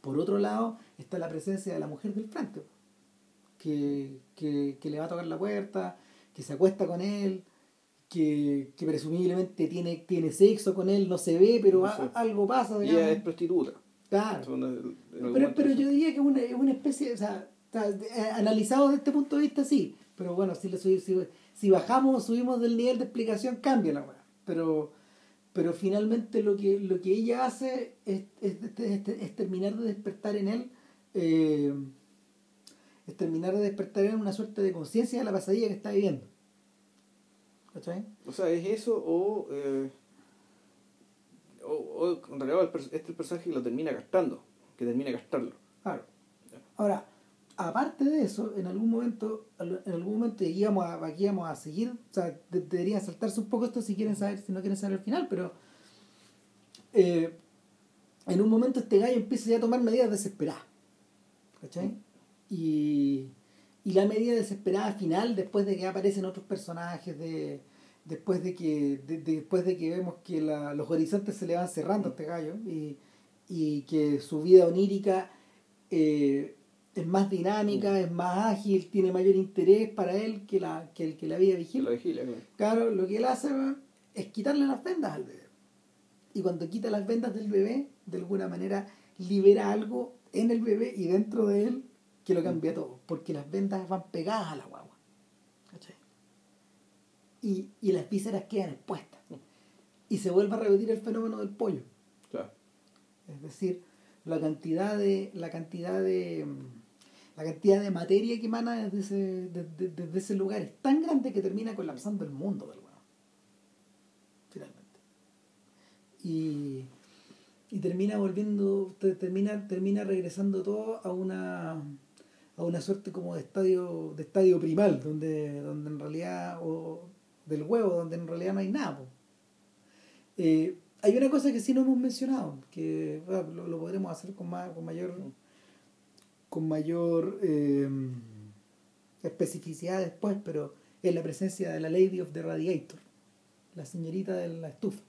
Por otro lado, está la presencia de la mujer del frente, que, que, que le va a tocar la puerta, que se acuesta con él, que, que presumiblemente tiene, tiene sexo con él, no se ve, pero No a- sé. algo pasa, Y ella es prostituta. Claro. Pero, pero yo diría que es una, una especie, o sea, eh, analizado desde este punto de vista, sí. Pero bueno, si, si, si bajamos o subimos del nivel de explicación, cambia la weá. Pero, pero finalmente lo que, lo que ella hace es, es, es- es terminar de despertar en él, eh, es terminar de despertar en una suerte de conciencia de la pasadilla que está viviendo. ¿Cachai? O sea, es eso o, eh, o, o en realidad este es el personaje que lo termina gastando, que termina gastarlo. Claro. Ahora, aparte de eso, en algún momento, en algún momento aquí íbamos a, aquí íbamos a seguir, o sea, de- saltarse un poco esto si quieren saber, si no quieren saber el final, pero eh, en un momento este gallo empieza ya a tomar medidas desesperadas. ¿Cachai? Y, y la medida desesperada final, después de que aparecen otros personajes, de, después de que de- después de que vemos que la- los horizontes se le van cerrando a este gallo y, y que su vida onírica eh, es más dinámica, es más ágil, tiene mayor interés para él que la, que el, que la vida Que vigil. la vigilia, claro. Lo que él hace es quitarle las vendas al bebé. Y cuando quita las vendas del bebé, de alguna manera libera algo en el bebé y dentro de él que lo cambia todo. Porque las vendas van pegadas a la guagua. ¿Cachai? Y, y las vísceras quedan expuestas. Y se vuelve a repetir el fenómeno del pollo. Claro. Es decir, la cantidad de, la cantidad de, mm, la cantidad de materia que emana desde ese, desde, desde ese lugar es tan grande que termina colapsando el mundo del weón. Finalmente. Y, y termina volviendo, te- termina, termina regresando todo a una a una suerte como de estadio, de estadio primal, donde, donde en realidad, o del huevo, donde en realidad no hay nada. Eh, hay una cosa que sí no hemos mencionado, que lo, lo podremos hacer con, más, con mayor, con mayor eh, especificidad después, pero es la presencia de la Lady of the Radiator, la señorita de la estufa.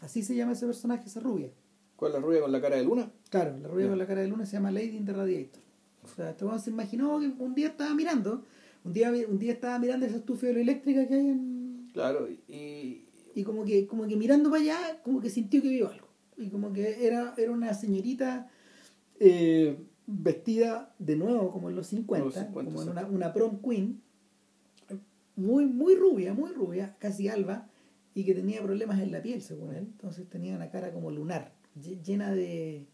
Así se llama ese personaje, esa rubia. ¿Cuál es la rubia con la cara de luna? Claro, la rubia con la cara de luna se llama Lady in the Radiator. O sea, este se imaginó que un día estaba mirando, un día, un día estaba mirando esa estufa eléctrica que hay en, Claro, y, y como que como que mirando para allá como que sintió que vio algo y como que era era una señorita eh, vestida de nuevo como en los 50, Los 50, como en una, una prom queen muy muy rubia muy rubia casi alba y que tenía problemas en la piel según él entonces tenía una cara como lunar lle- llena de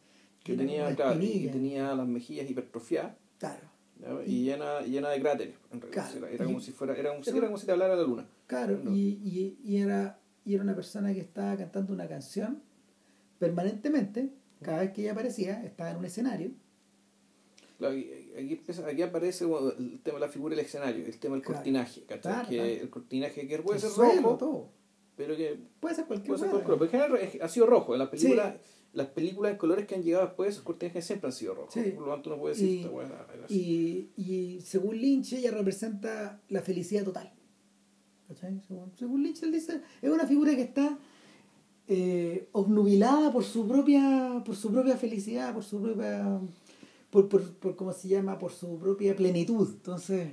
que llena tenía, claro, y tenía las mejillas hipertrofiadas claro ¿ya? y llena, llena de cráteres. En realidad. Claro. Era, era como Y- si fuera, era sí, era- era como si te hablara la luna. Claro, No. y, y, y era, y era una persona que estaba cantando una canción permanentemente, cada vez que ella aparecía, estaba en un escenario. Claro, aquí, empieza- aquí aparece bueno, el tema de la figura del escenario, el tema del Claro. cortinaje. Claro, que el cortinaje que puede ser suelo, rojo, todo. pero que Puede ser cualquier color. Pero en general ha sido rojo. En las películas, las películas de colores que han llegado después, esos cortinajes siempre han sido rojos. Sí. Por lo tanto, uno puede decir, Y- esta. Y, y según Lynch, ella representa la felicidad total. ¿Cachai? Según, según Lynch, él dice, es una figura que está eh, obnubilada por su propia por su propia felicidad, por su propia por, por, por cómo se llama, por su propia plenitud. Entonces,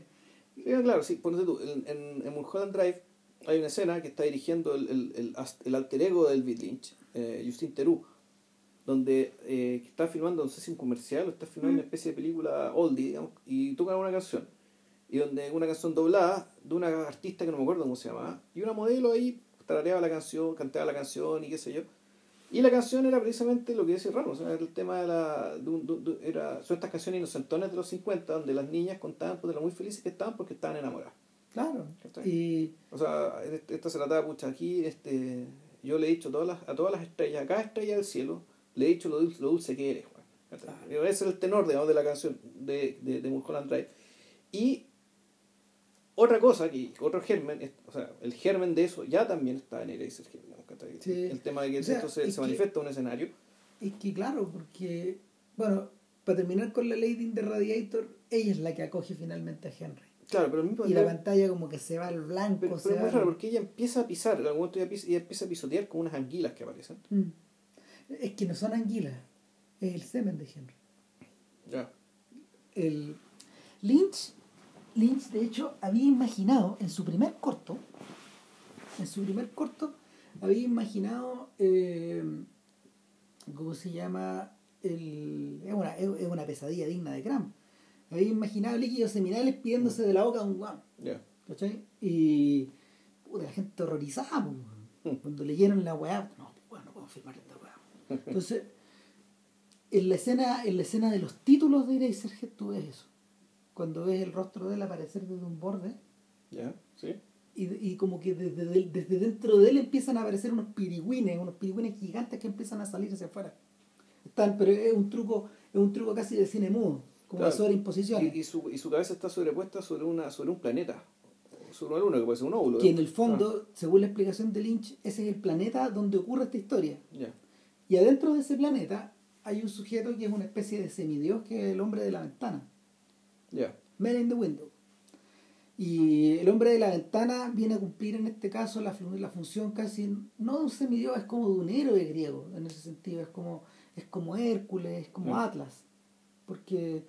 Sí, claro, sí, ponte tú, en, en, en Mulholland Drive hay una escena que está dirigiendo el, el, el, el alter ego de David Lynch, eh, Justin Theroux, donde eh, está filmando, no sé si un comercial o está filmando una especie de película oldie, digamos, y tocan una canción. Y donde una canción doblada de una artista que no me acuerdo cómo se llamaba, y una modelo ahí tarareaba la canción, cantaba la canción y qué sé yo. Y la canción era precisamente lo que decía Ramos, era el tema de la. De un- de- de- era, son estas canciones inocentonas de los 50, donde las niñas contaban pues, de lo muy felices que estaban porque estaban enamoradas. claro. Y O sea, esta se trataba, pucha, aquí este, yo le he dicho a todas las, a todas las estrellas, a cada estrella del cielo, le he dicho lo dulce, lo dulce que eres. Juan. Claro. Ese es el tenor digamos, de la canción de, de, de Mulholland Drive. Y otra cosa, que otro germen, o sea, el germen de eso ya también está en Eraserhead. ¿no? Sí. El tema de que O sea, esto se, es se manifiesta en un escenario. Es que claro, porque, bueno, para terminar con la Lady in the Radiator, ella es la que acoge finalmente a Henry. Claro, pero mismo Y la pantalla como que se va al blanco. Pero, pero es muy raro porque ella empieza a pisar, en algún momento ella, empieza a pisotear con unas anguilas que aparecen. Mm. Es que no son anguilas, es el semen de Henry. Ya. El Lynch, Lynch de hecho había imaginado en su primer corto, en su primer corto, había imaginado, eh, ¿cómo se llama? El, es, una, es, una pesadilla digna de Cram. Había imaginado líquidos seminales pidiéndose de la boca de un guau. Ya. ¿Cachai? Y puta, la gente horrorizada, weón. cuando leyeron la weá, no, weón, no podemos filmar esta weá. Entonces, en la escena, en la escena de los títulos de Eraserhead tú ves eso. Cuando ves el rostro de él aparecer desde un borde, Ya, sí. Y, y como que desde, desde dentro de él empiezan a aparecer unos pirigüines, unos pirigüines gigantes que empiezan a salir hacia afuera. Están, pero es un truco, es un truco casi de cine mudo, como Claro. de sobreimposición. Y, y su, y su cabeza está sobrepuesta sobre una sobre un planeta, sobre una luna, que puede ser un óvulo. que ¿eh? en el fondo, según la explicación de Lynch, ese es el planeta donde ocurre esta historia. Ah, ya. Y adentro de ese planeta hay un sujeto que es una especie de semidios, que es el hombre de la ventana, Ya. Man in the Window. Y el hombre de la ventana viene a cumplir en este caso la, la función casi, no de un semidios, es como de un héroe griego, en ese sentido, es como, es como Hércules, es como. Atlas. Porque,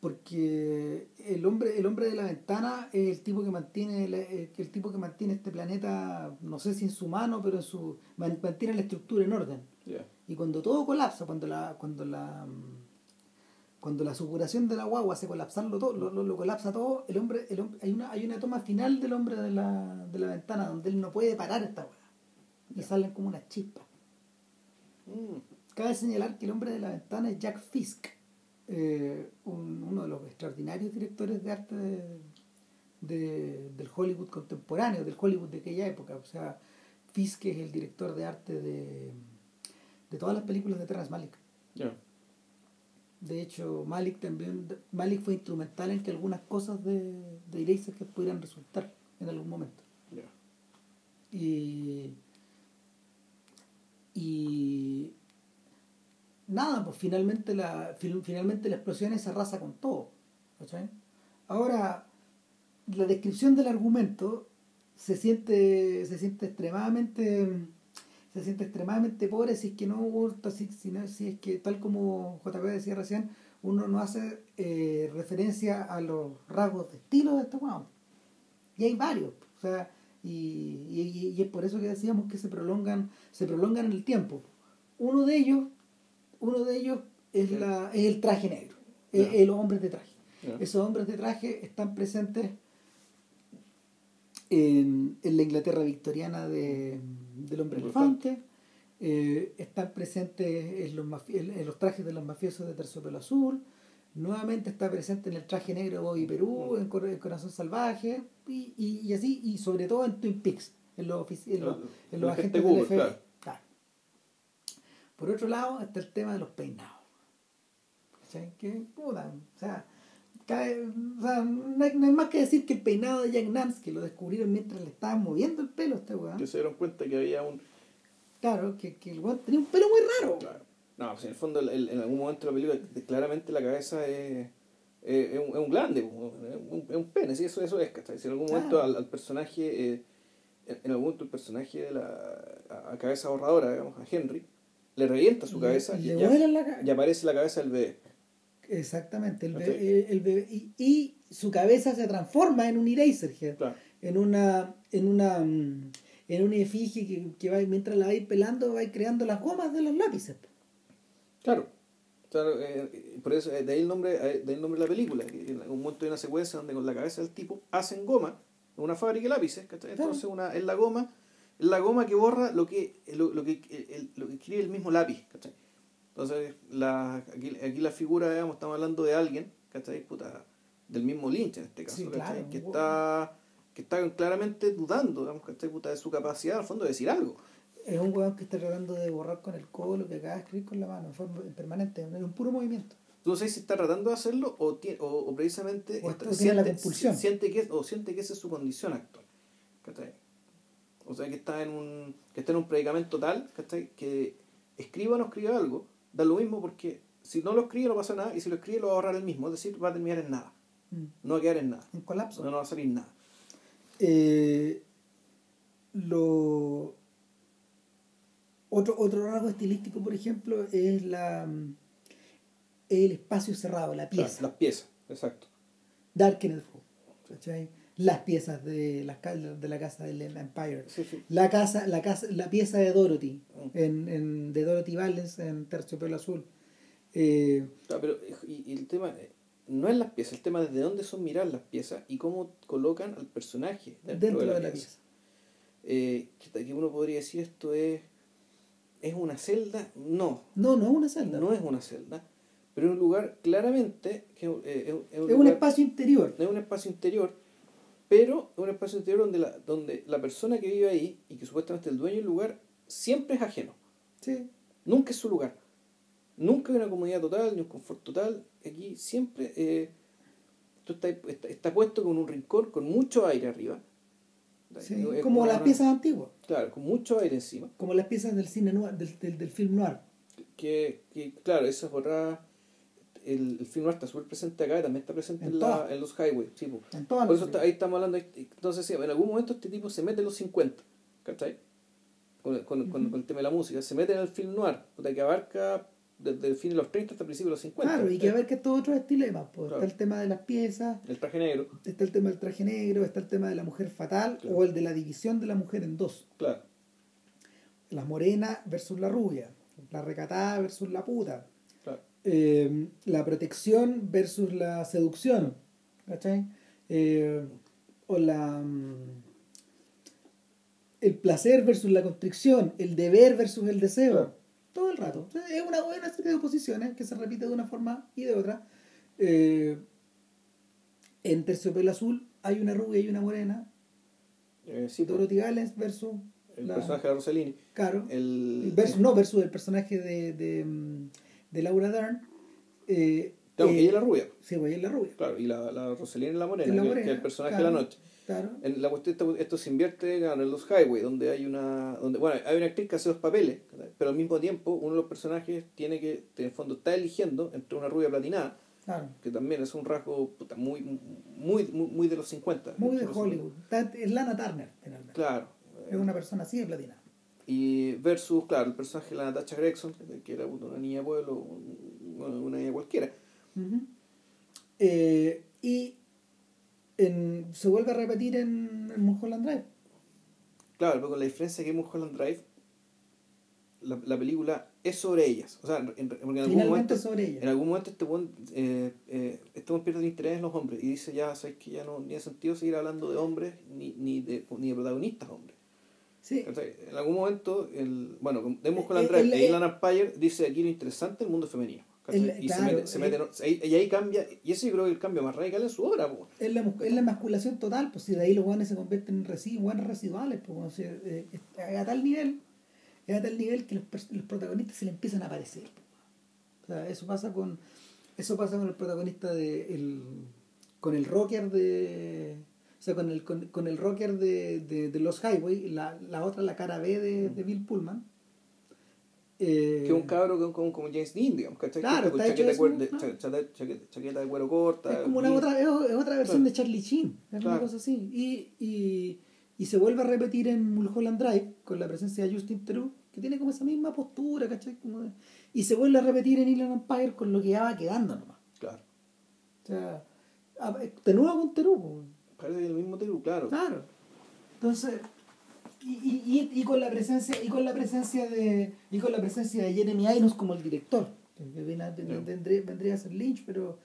porque el hombre, el hombre de la ventana es el tipo que mantiene el, el tipo que mantiene este planeta, no sé si en su mano, pero en su man- mantiene la estructura en orden. Y cuando todo colapsa, cuando la, cuando la mm, cuando la supuración de la guagua hace colapsarlo todo, lo, lo- lo colapsa todo, el hombre, el hombre, hay una, hay una toma final del hombre de la, de la ventana donde él no puede parar esta weá. Y salen como unas chispas. Mm, Cabe señalar que el hombre de la ventana es Jack Fisk, eh, un- uno de los extraordinarios directores de arte de- de- del Hollywood contemporáneo, del Hollywood de aquella época. O sea, Fisk es el director de arte de, de todas las películas de Terrence Malick. ya. De hecho, Malik también Malik fue instrumental en que algunas cosas de, de Eraserhead pudieran resultar en algún momento. Y, y nada, pues finalmente la, fin- finalmente la explosión se arrasa con todo. ¿cachai? Ahora, la descripción del argumento se siente, se siente extremadamente se siente extremadamente pobre si es que no gusta, si, si, si es que tal como JP decía recién, uno no hace eh, referencia a los rasgos de estilo de este weón. Y hay varios. O sea, y, y- y es por eso que decíamos que se prolongan, se prolongan en el tiempo. Uno de ellos, uno de ellos es Sí. la, es el traje negro, es los hombres de traje. Esos hombres de traje están presentes en, en la Inglaterra victoriana de, del hombre El elefante, eh, están presentes en los, en- los trajes de los mafiosos de Terciopelo Azul, nuevamente está presente en el traje negro de Bobby Perú, en, Cor- en Corazón Salvaje, y, y, y así, y sobre todo en Twin Peaks, en los, en los, en los gente agentes del FBI. claro. Claro. Por otro lado está el tema de los peinados. ¿Cachai? Que, puta, o sea, o sea, no, hay, no hay más que decir que el peinado de Jack Nance, que lo descubrieron mientras le estaban moviendo el pelo a este weón. Que se dieron cuenta que había un. Claro, que, que el weón tenía un pelo muy raro. Claro. No, pues en el fondo, el- el- en algún momento de la película, claramente la cabeza es, es, es un, es un glande, es un, es un pene, sí, eso, eso es, ¿cachai? Si en algún momento Claro. al, al personaje, eh, en en algún momento el personaje de la a, a cabeza ahorradora, digamos, a Henry, le revienta su Le- cabeza le y, ya, la y aparece la cabeza del bebé. Exactamente, el bebé, el bebé- y, y su cabeza se transforma en un Eraserhead, Claro. en una, en una, mm, en una efigie que, que va, mientras la va a ir pelando, va a ir creando las gomas de los lápices. Claro. Claro, eh, por eso, eh, de ahí el nombre, eh, de ahí el nombre de la película. En algún momento hay una secuencia donde con la cabeza del tipo hacen goma, en una fábrica de lápices, ¿cachai? Claro. Entonces una, es la goma, es la goma que borra lo que, lo, lo que, el- lo que escribe el mismo lápiz, ¿cachai? Entonces, la, aquí, aquí la figura, digamos, estamos hablando de alguien, ¿cachai? Puta, del mismo Lynch en este caso, Sí, que está que está claramente dudando, digamos, ¿cachai? Puta, de su capacidad, al fondo, de decir algo. Es un weón que está tratando de borrar con el codo lo que acaba de escribir con la mano, en forma en permanente, en un puro movimiento. tú no sabes si está tratando de hacerlo o, o, o precisamente O está- o tiene la siente, compulsión. siente que o siente que esa es su condición actual ¿cachai? o sea que está en un que está en un predicamento tal ¿cachai? que escriba o no escriba algo da lo mismo porque si no lo escribe no pasa nada y si lo escribe lo va a ahorrar el mismo es decir va a terminar en nada Mm. no va a quedar en nada En colapso. no, no va a salir nada Eh, lo otro, otro rasgo estilístico, por ejemplo, es la el espacio cerrado, la Claro, pieza. las piezas exacto Darkened Room, ¿cachai? Las piezas de la, ca- de la casa del Empire. sí, sí. La casa, la casa, la pieza de Dorothy, Mm. en, en- de Dorothy Valens en Terciopelo Azul. Eh, Claro, pero y, y el tema no es las piezas, el tema es de dónde son mirar las piezas y cómo colocan al personaje dentro, dentro de la, pieza. Eh, que, uno podría decir esto es es una celda, no, No, no es una celda. no es una celda, pero es un lugar claramente que eh, es, es un, es un lugar- espacio interior. es un espacio interior, pero es un espacio interior donde la, donde la persona que vive ahí y que supuestamente es el dueño del lugar siempre es ajeno. Sí. Nunca es su lugar. Nunca hay una comodidad total, ni un confort total. Aquí siempre eh, tú está, está, está puesto con un rincón con mucho aire arriba. Sí, Es como las una- piezas antiguas, Claro, con mucho aire encima. como las piezas del cine noir, del, del, del film noir. Que, que claro, esa es otra. El, el film noir está súper presente acá y también está presente En en, la, en los highways. sí, po. En todas Por eso está- ahí estamos hablando. Entonces, sí, en algún momento este tipo se mete en los 50. ¿Cachai? Con, con, con- Ujú. con el tema de la música. Se mete en el film noir, que abarca desde el fin de los 30 hasta el principio de los 50. Claro, y que ver que estos otros estilemas, pues, Claro. está el tema de las piezas, El traje negro, está el tema del traje negro, está el tema de la mujer fatal Claro. o el de la división de la mujer en dos. claro. La morena versus la rubia, la recatada versus la puta. Eh, la protección versus la seducción, ¿cachai? Eh, o la... mm, el placer versus la constricción, el deber versus el deseo, Claro. todo el rato. Es una buena serie de oposiciones que se repite de una forma y de otra. Eh, en Terciopelo Azul hay una rubia y una morena, Eh, sí, pues, Dorothy Gales versus el la- personaje de Rossellini. Caro. El, Versus, no, versus el personaje de, de, mm, de Laura Dern. Eh, Claro, eh, ella es la rubia, Sí, pues ella es la rubia. claro, y la, la Rossellini es la morena, la que- morena, que es el personaje claro. de la noche. Claro. En la cuestión, esto, se invierte claro, en los highway, donde hay una. donde Bueno, hay una actriz que hace dos papeles, pero al mismo tiempo uno de los personajes tiene que, en el fondo, está eligiendo entre una rubia platinada, Claro. que también es un rasgo puta, muy, muy, muy, muy de los 50. Muy de Hollywood. Es Lana Turner, finalmente. Claro. Es una persona así de platina. Y versus, claro, el personaje de la Natasha Gregson, que era una niña de pueblo, una, niña cualquiera. Eh, y en- se vuelve a repetir en, en Mulholland Drive. Claro, pero con la diferencia que en Mulholland Drive, la, la película es sobre ellas. O sea, en, en- algún momento, sobre en algún momento este buen, eh, eh, este buen pierde el interés en los hombres y dice ya, sabes que ya no tiene sentido seguir hablando de hombres ni, ni, de, ni de protagonistas hombres. Sí. En algún momento, el, bueno, con- de Mulholland El- el- Inland Empire dice aquí lo interesante es el mundo femenino. y claro, se mete, se mete, y ahí cambia, y ese yo creo que es el cambio más radical en su obra. po. es la, es la emasculación total, pues si de ahí los guanes se convierten en resi guanes residuales, pues o sea, eh, es a tal nivel, es a tal nivel que los, los protagonistas se le empiezan a aparecer. O sea, eso pasa con eso pasa con el protagonista de el, con el rocker de o sea, con el, con, con el rocker de, de, de los Highway, la, la otra, la cara B de, de Bill Pullman. Eh, Que es un cabro con- como, como James Dean, digamos, ¿cachai? Claro, con chaqueta, de cuer- eso, de- chaqueta, cuero corta. Es como una y- otra, es, es otra versión Claro. de Charlie Sheen, es una cosa así. Y, y, y se vuelve a repetir en Mulholland Drive con la presencia de Justin Theroux, que tiene como esa misma postura, ¿cachai? Como de- y se vuelve a repetir en Inland Empire con lo que ya va quedando nomás. Claro. O sea, de nuevo con Theroux, que el mismo Teru, claro. claro. Entonces, y, y, y, con la presencia, y con la presencia de, y con la presencia de Jeremy Irons como el director, que vendría, vendría a ser Lynch, pero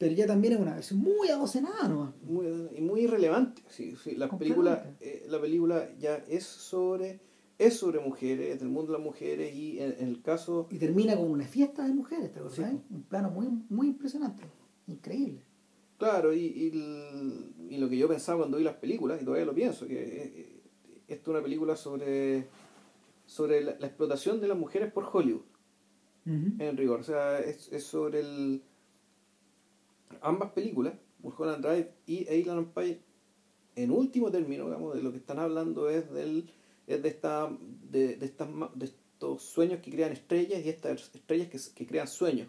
pero ya también es una versión muy adocenada nomás. Muy, y muy irrelevante. Sí, sí, la, película, eh, la película ya es sobre es sobre mujeres, del mundo de las mujeres y en, en el caso... Y termina con una fiesta de mujeres, ¿te acuerdas? Sí. Un plano muy, muy impresionante, increíble. Claro, y, y, y lo que yo pensaba cuando vi las películas, y todavía lo pienso, que eh, esto es una película sobre, sobre la, la explotación de las mujeres por Hollywood. en rigor. O sea, es, es sobre el. Ambas películas, Mulholland Drive y Alien Empire, en último término, digamos, de lo que están hablando es del es de esta de, de estas de estos sueños que crean estrellas y estas estrellas que, que crean sueños.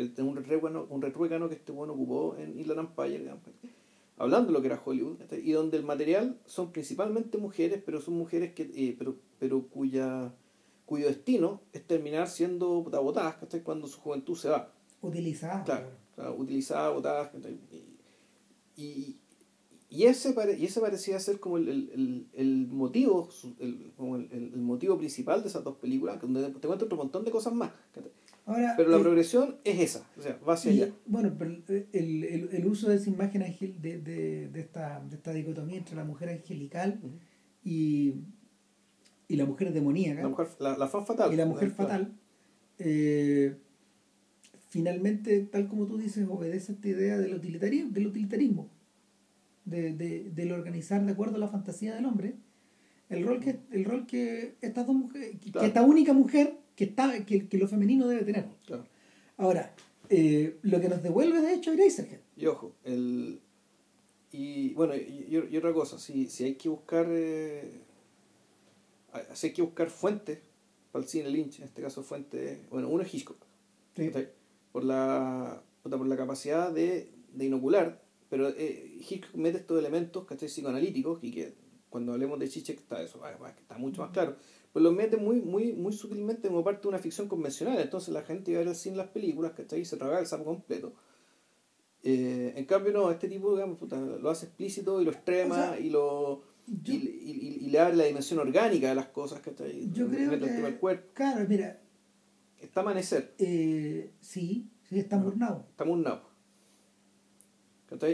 El, un retruécano, un retruécano que este bueno ocupó en Island Empire, hablando de lo que era Hollywood, y donde el material son principalmente mujeres, pero son mujeres que eh, pero, pero cuya cuyo destino es terminar siendo botadas cuando su juventud se va. Utilizadas. Claro, utilizadas, botadas. Y, y, ese y ese parecía ser como el, el, el motivo el, como el, motivo principal de esas dos películas, donde te cuento otro montón de cosas más. Pero la progresión es esa, o sea, va hacia allá. Bueno, pero el, el, uso de esa imagen de, de, de, esta, de esta dicotomía entre la mujer angelical y y la mujer demoníaca. La, mujer, la, fatal. Y la mujer fatal. Eh, finalmente, tal como tú dices, obedece a esta idea del utilitarismo, del utilitarismo de, de, del organizar de acuerdo a la fantasía del hombre, el rol que, el rol que estas dos mujeres, que, esta única mujer que, está, que, que, lo femenino debe tener. Ahora, eh, lo que nos devuelve de hecho Sergio. Y ojo, el, y bueno, y, y, otra cosa, si, si hay que buscar eh, así hay que buscar fuentes para el cine Lynch, en este caso fuente, bueno, uno es Hitchcock, por, la, por la capacidad de, de inocular, pero eh, Hitchcock mete estos elementos ¿cachai? psicoanalíticos y que cuando hablemos de Chiche está eso, está mucho más claro, pues los mete muy, muy, muy sutilmente como parte de una ficción convencional, entonces la gente iba a ver al cine las películas, ¿cachai? y se tragaba el sapo completo. Eh, en cambio, no, este tipo digamos, lo hace explícito y lo extrema y lo y, y, y, le abre la dimensión orgánica de las cosas que está ahí. Yo creo que. cuerpo. Claro, mira. Está amanecer. Eh, sí, sí, está murnado. Está murnado.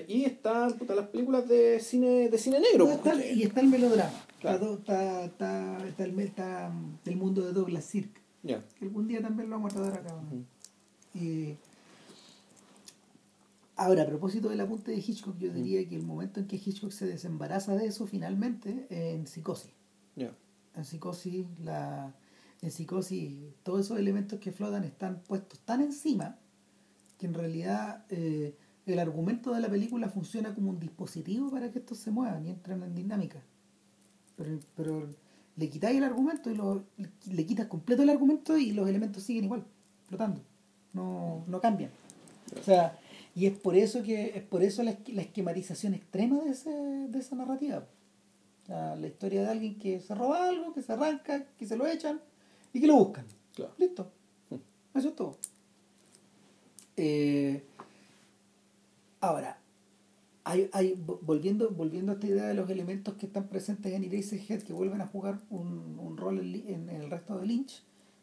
Y están las películas de cine de cine negro. Está, y está el melodrama. Claro. Está, está, está, el, está, el mundo de Douglas Sirk. Que algún día también lo vamos a tratar acá. y Ahora, a propósito del apunte de Hitchcock, yo diría que el momento en que Hitchcock se desembaraza de eso finalmente en psicosis. En psicosis, la, en psicosis, todos esos elementos que flotan están puestos tan encima que en realidad eh, el argumento de la película funciona como un dispositivo para que estos se muevan y entren en dinámica. Pero, pero le quitáis el argumento y lo, le quitas completo el argumento y los elementos siguen igual, flotando. No, no cambian. O sea, y es por eso que es por eso la, la esquematización extrema de, ese, de esa narrativa. La, la, historia de alguien que se roba algo, que se arranca, que se lo echan y que lo buscan. Listo. Hmm. Eso es todo. Eh, ahora, hay, hay, volviendo, volviendo a esta idea de los elementos que están presentes en Head que vuelven a jugar un, un rol en, en, el resto de Lynch,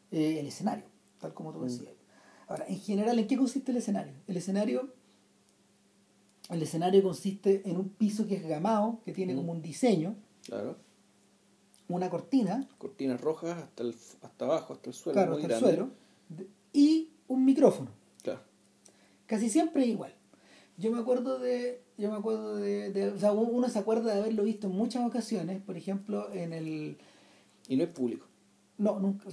eh, el escenario, tal como tú hmm. decías. Ahora, en general, ¿en qué consiste el escenario? El escenario el escenario consiste en un piso que es gamado, que tiene como un diseño. Claro. Una cortina. Cortinas rojas hasta, el, hasta abajo, hasta el suelo. Claro, hasta el suelo. Y un micrófono. Claro. Casi siempre igual. Yo me acuerdo de. Yo me acuerdo de, O sea, uno se acuerda de haberlo visto en muchas ocasiones, por ejemplo, en el. Y no es público. No, nunca.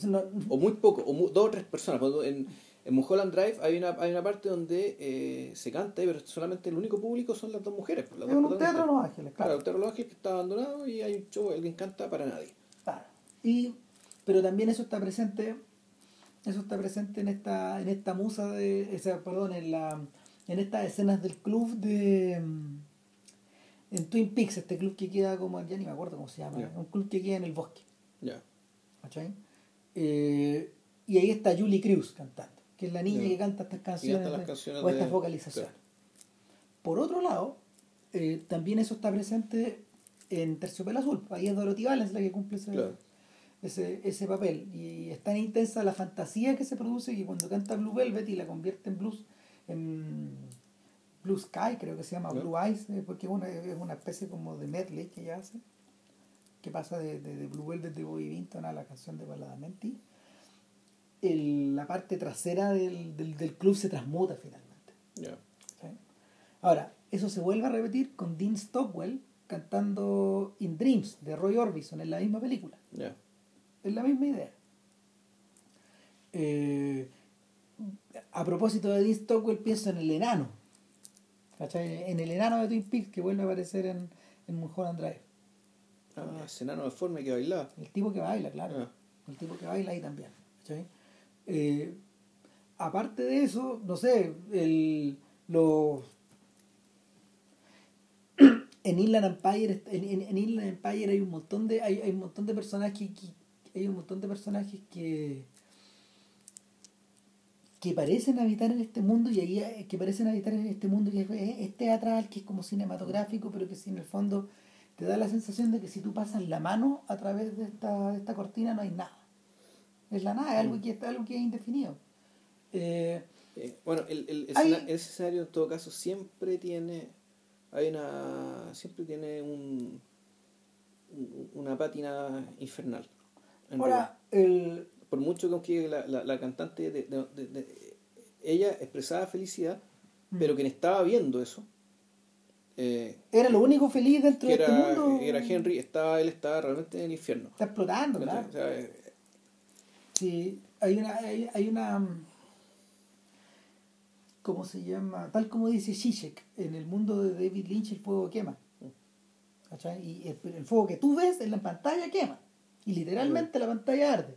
O, muy poco, o dos o tres personas. En, en Mulholland Drive hay una, hay una parte donde eh, se canta, pero solamente el único público son las dos mujeres. Pues, es un teatro Los Ángeles, claro. un teatro Los Ángeles que está abandonado y hay un show, alguien canta para nadie. Claro. Y, pero también eso está presente, eso está presente en esta, en esta musa de, esa, perdón, en la, en estas escenas del club de mm, en Twin Peaks, este club que queda como, ya ni me acuerdo cómo se llama, un club que queda en el bosque. Ya. Eh, y ahí está Julie Cruz cantando que es la niña que canta estas canciones, o estas vocalizaciones. Por otro lado, eh, también eso está presente en Terciopelo Azul. Ahí es Dorothy Valens la que cumple ese, ese, papel. Y es tan intensa la fantasía que se produce que cuando canta Blue Velvet y la convierte en blues, Blue Sky, creo que se llama, Blue Eyes, eh, porque es una, es una especie como de medley que ella hace, que pasa de, de, Blue Velvet de Bobby Vinton a la canción de Baladamenti el, la parte trasera del, del, club se transmuta finalmente. Ahora, eso se vuelve a repetir con Dean Stockwell cantando In Dreams de Roy Orbison en la misma película. Es la misma idea. Eh, a propósito de Dean Stockwell, pienso en el enano. ¿Cachai? En el enano de Twin Peaks que vuelve a aparecer en, en Mulholland Drive. Ah, ese enano deforme que bailaba. El tipo que baila, claro. Ah. El tipo que baila ahí también. ¿cachai? Eh, aparte de eso, no sé, el, los en Inland Empire en, en- en Inland Empire hay un montón de hay, hay un montón de personajes que, hay un montón de personajes que que parecen habitar en este mundo y ahí eh, que parecen habitar en este mundo que es, es teatral que es como cinematográfico pero que si en el fondo te da la sensación de que si tú pasas la mano a través de esta, de esta cortina no hay nada. Es la nada es algo que, algo que es indefinido. Eh, Eh, bueno, el, el, Hay- escenario en todo caso siempre tiene, hay una, siempre tiene un, un- una pátina infernal. ahora el Por mucho que la, la, la cantante, de, de- de- de- ella expresaba felicidad, Mm. pero quien estaba viendo eso, eh, era lo único feliz dentro de este era, mundo era Henry, estaba, él estaba realmente en el infierno. está explotando claro O sea, eh, Sí, hay una, hay, hay una, mm, ¿cómo se llama? Tal como dice Zizek, en el mundo de David Lynch el fuego quema. ¿Cachai? Y el, el fuego que tú ves en la pantalla quema. Y literalmente la pantalla arde.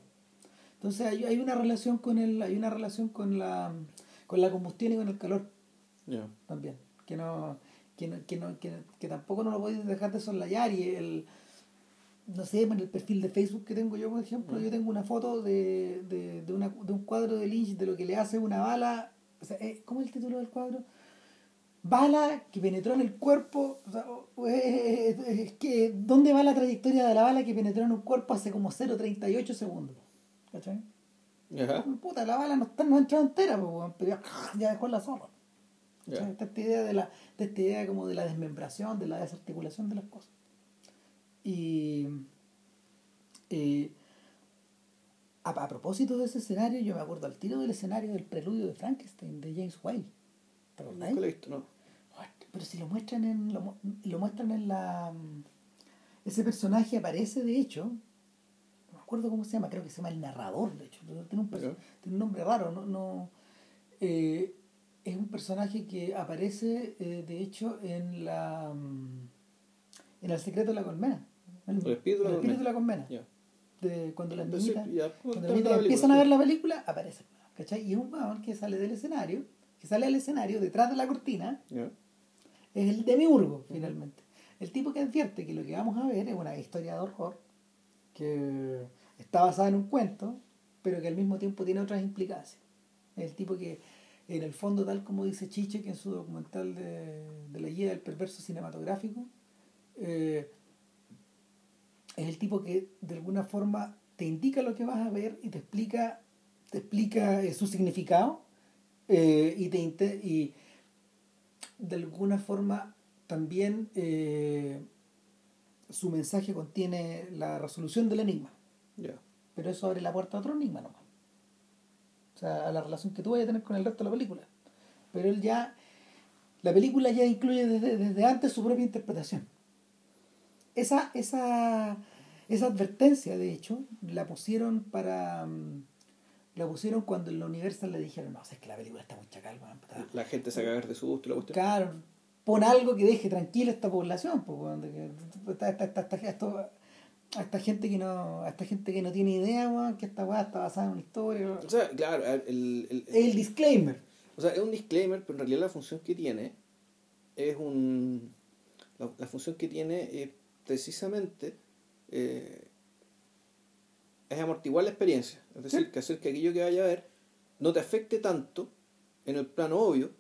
Entonces hay, hay una relación con el, hay una relación con la, con la combustión y con el calor también. Que no, que no, que no, que, que tampoco no lo podéis dejar de soslayar y el no sé, en el perfil de Facebook que tengo yo, por ejemplo, yo tengo una foto de, de, de, una, de un cuadro de Lynch de lo que le hace una bala. O sea, eh, ¿Cómo es el título del cuadro? Bala que penetró en el cuerpo. O sea, es que, ¿Dónde va la trayectoria de la bala que penetró en un cuerpo hace como 0,38 segundos? ¿Cachai? Ajá. Puta, la bala no, está, no ha entrado entera, pues, pero ya, dejó la zorra. Ya. ¿Cachai? Está esta idea de la, de esta idea como de la desmembración, de la desarticulación de las cosas. Y eh, a, a propósito de ese escenario, yo me acuerdo al tiro del escenario del preludio de Frankenstein, de James Whale. ¿Te acordáis? Nunca lo he visto, no. Pero si lo muestran en. Lo, lo muestran en la. mm, Ese personaje aparece, de hecho. Acuerdo cómo se llama, creo que se llama el narrador, de hecho. Tiene un, tiene un nombre raro, no. no eh, es un personaje que aparece, eh, de hecho, en la. mm, En El secreto de la colmena. En El espíritu de la El espíritu de la colmena. De, cuando las niñitas, cuando las niñitas empiezan a ver la película, aparece. ¿Cachai? Y es un weón que sale del escenario, que sale al escenario detrás de la cortina Ya. es el demiurgo, finalmente. El tipo que advierte que lo que vamos a ver es una historia de horror que está basada en un cuento, pero que al mismo tiempo tiene otras implicancias. El tipo que, en el fondo, tal como dice Chiche, que en su documental de, de la guía del perverso cinematográfico, eh, es el tipo que de alguna forma te indica lo que vas a ver y te explica, te explica eh, su significado eh, y te y de alguna forma también su mensaje contiene la resolución del enigma, Ya. pero eso abre la puerta a otro enigma nomás. O sea, a la relación que tú vayas a tener con el resto de la película. Pero él ya, la película ya incluye desde, desde antes su propia interpretación. Esa, esa, esa advertencia, de hecho, la pusieron para... mm, La pusieron cuando en la Universal le dijeron, no, o sea, es que la película está weón, puta". La gente se cagar de su gusto y la cuestión. Claro, pon algo que deje tranquila a esta población, pues, weón, de que esta, esta, esta, a esta gente que no, a esta gente que no tiene idea, weón, que esta weá está basada en una historia. O sea, claro, el, el- el- disclaimer. o sea, es un disclaimer, pero en realidad la función que tiene es un. La, la función que tiene es precisamente. eh, es amortiguar la experiencia. Es decir, Sí. que hacer que aquello que vaya a ver no te afecte tanto en el plano obvio.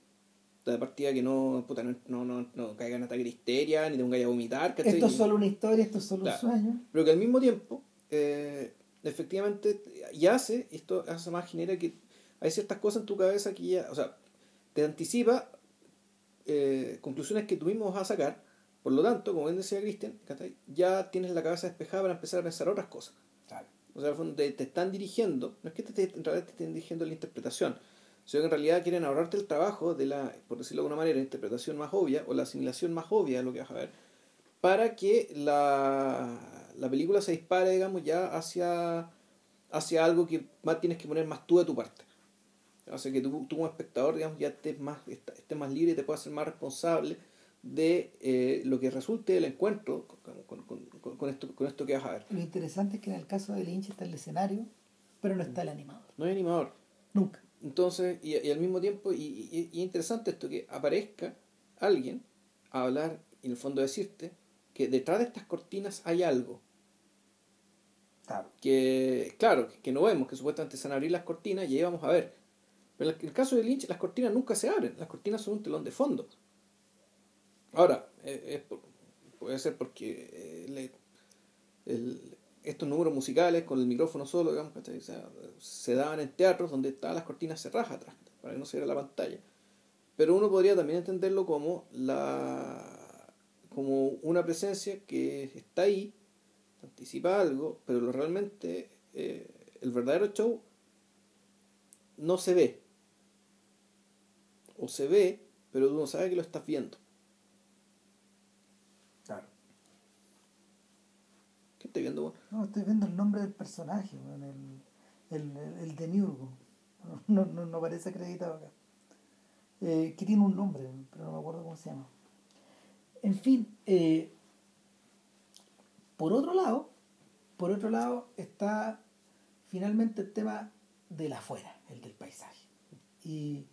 De partida que no, puta, no, no, no, no caiga en ataque de histeria, ni te pongas a vomitar, ¿cachai? Esto es solo una historia, esto es solo Claro. un sueño. pero que al mismo tiempo eh, efectivamente y hace esto hace más genera que hay ciertas cosas en tu cabeza que ya o sea te anticipa eh, conclusiones que tú mismo vas a sacar por lo tanto como bien decía Cristian ya tienes la cabeza despejada para empezar a pensar otras cosas o sea al fondo te, te están dirigiendo no es que te, te- en realidad te estén dirigiendo la interpretación sino que en realidad quieren ahorrarte el trabajo de la por decirlo de alguna manera interpretación más obvia o la asimilación más obvia de lo que vas a ver para que la, la película se dispare, digamos, ya hacia, hacia algo que más tienes que poner más tú de tu parte. Hace que tú, tú como espectador, digamos, ya estés más, estés más libre y te puedas ser más responsable de eh, lo que resulte del encuentro con, con, con, con, esto, con esto que vas a ver. Lo interesante es que en el caso de Lynch está el escenario, pero no está el animador. No hay animador. Nunca. Entonces, y, y al mismo tiempo, y, y, y interesante esto que aparezca alguien a hablar y en el fondo decirte que detrás de estas cortinas hay algo. Claro. Que, claro, que no vemos, que supuestamente se van a abrir las cortinas y ahí vamos a ver. Pero en el caso de Lynch, las cortinas nunca se abren, las cortinas son un telón de fondo. Ahora, es, puede ser porque eh, le, el, estos números musicales con el micrófono solo, digamos, se daban en teatros donde estaban las cortinas cerradas atrás, para que no se viera la pantalla. Pero uno podría también entenderlo como la como una presencia que está ahí, anticipa algo, pero lo realmente eh, el verdadero show no se ve. O se ve, pero tú no sabes que lo estás viendo. Claro. ¿Qué estoy viendo? No, estoy viendo el nombre del personaje, el, el, el, el demiurgo. No, no, no parece acreditado acá. Eh, que tiene un nombre, pero no me acuerdo cómo se llama. En fin, eh, por otro lado, por otro lado está finalmente el tema del afuera, el del paisaje. Y,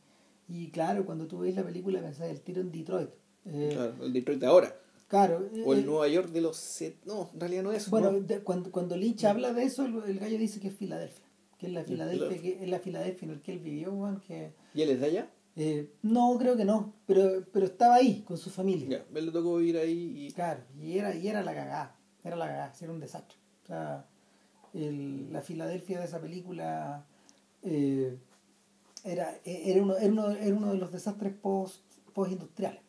y claro, cuando tú ves la película pensás el tiro en Detroit. Eh, claro, el Detroit de ahora. Claro. O el Nueva York de los set... No, en realidad no es. Bueno, ¿no? de, cuando, cuando Lynch habla de eso, el, el, gallo dice que es Filadelfia. Que es la Filadelfia, que es la Filadelfia en la que él vivió, Juan, que... ¿Y él es de allá? Eh, no, creo que no, pero, pero estaba ahí con su familia. Ya, él le tocó vivir ahí y... Claro, y era, y era la cagada, era la cagada, era un desastre. O sea, el, la Filadelfia de esa película eh, era, era, uno, era, uno, era uno de los desastres post, post-industriales.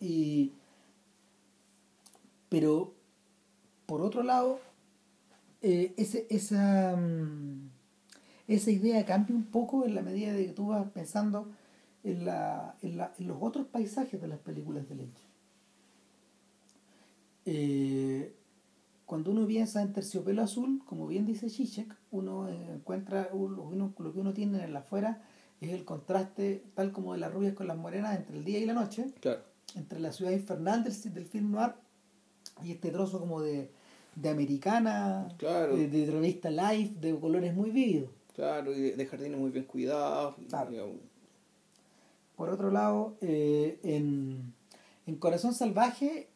Y, pero, por otro lado, eh, ese, esa, esa idea cambia un poco en la medida de que tú vas pensando en, la, en, la, en los otros paisajes de las películas de Lynch. Eh, cuando uno piensa en terciopelo azul, como bien dice Zizek, uno encuentra uno, lo que uno tiene en la afuera es el contraste, tal como de las rubias con las morenas, entre el día y la noche, claro. entre la ciudad infernal del, del film noir y este trozo como de, de americana, claro. de, de, revista Life, de colores muy vívidos. Claro, y de, de jardines muy bien cuidados. Claro. Por otro lado, eh, en, en Corazón Salvaje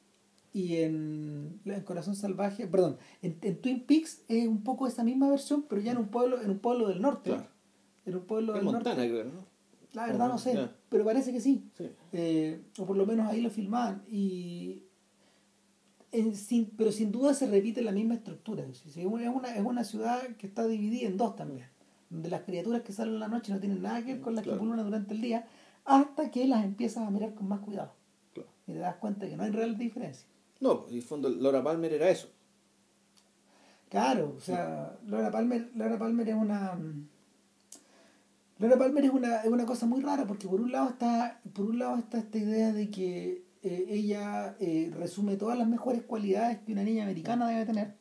y en, en Corazón Salvaje, perdón, en, en, Twin Peaks es un poco esa misma versión, pero ya en un pueblo, en un pueblo del norte. Claro. En un pueblo en del Montana, norte. creo, ¿no? La verdad no sé, Yeah. pero parece que sí. Sí. Eh, o por lo menos ahí lo filmaban. Y en, sin, pero sin duda se repite la misma estructura. Es, una, es una ciudad que está dividida en dos también. Donde las criaturas que salen en la noche no tienen nada que ver con las Claro. que pululan durante el día, hasta que las empiezas a mirar con más cuidado. Claro. Y te das cuenta que no hay real diferencia. No, en el fondo Laura Palmer era eso. Claro, o sea, Laura Palmer, Laura Palmer es una. Laura Palmer es una, es una cosa muy rara porque por un lado está, por un lado está esta idea de que eh, ella eh, resume todas las mejores cualidades que una niña americana debe tener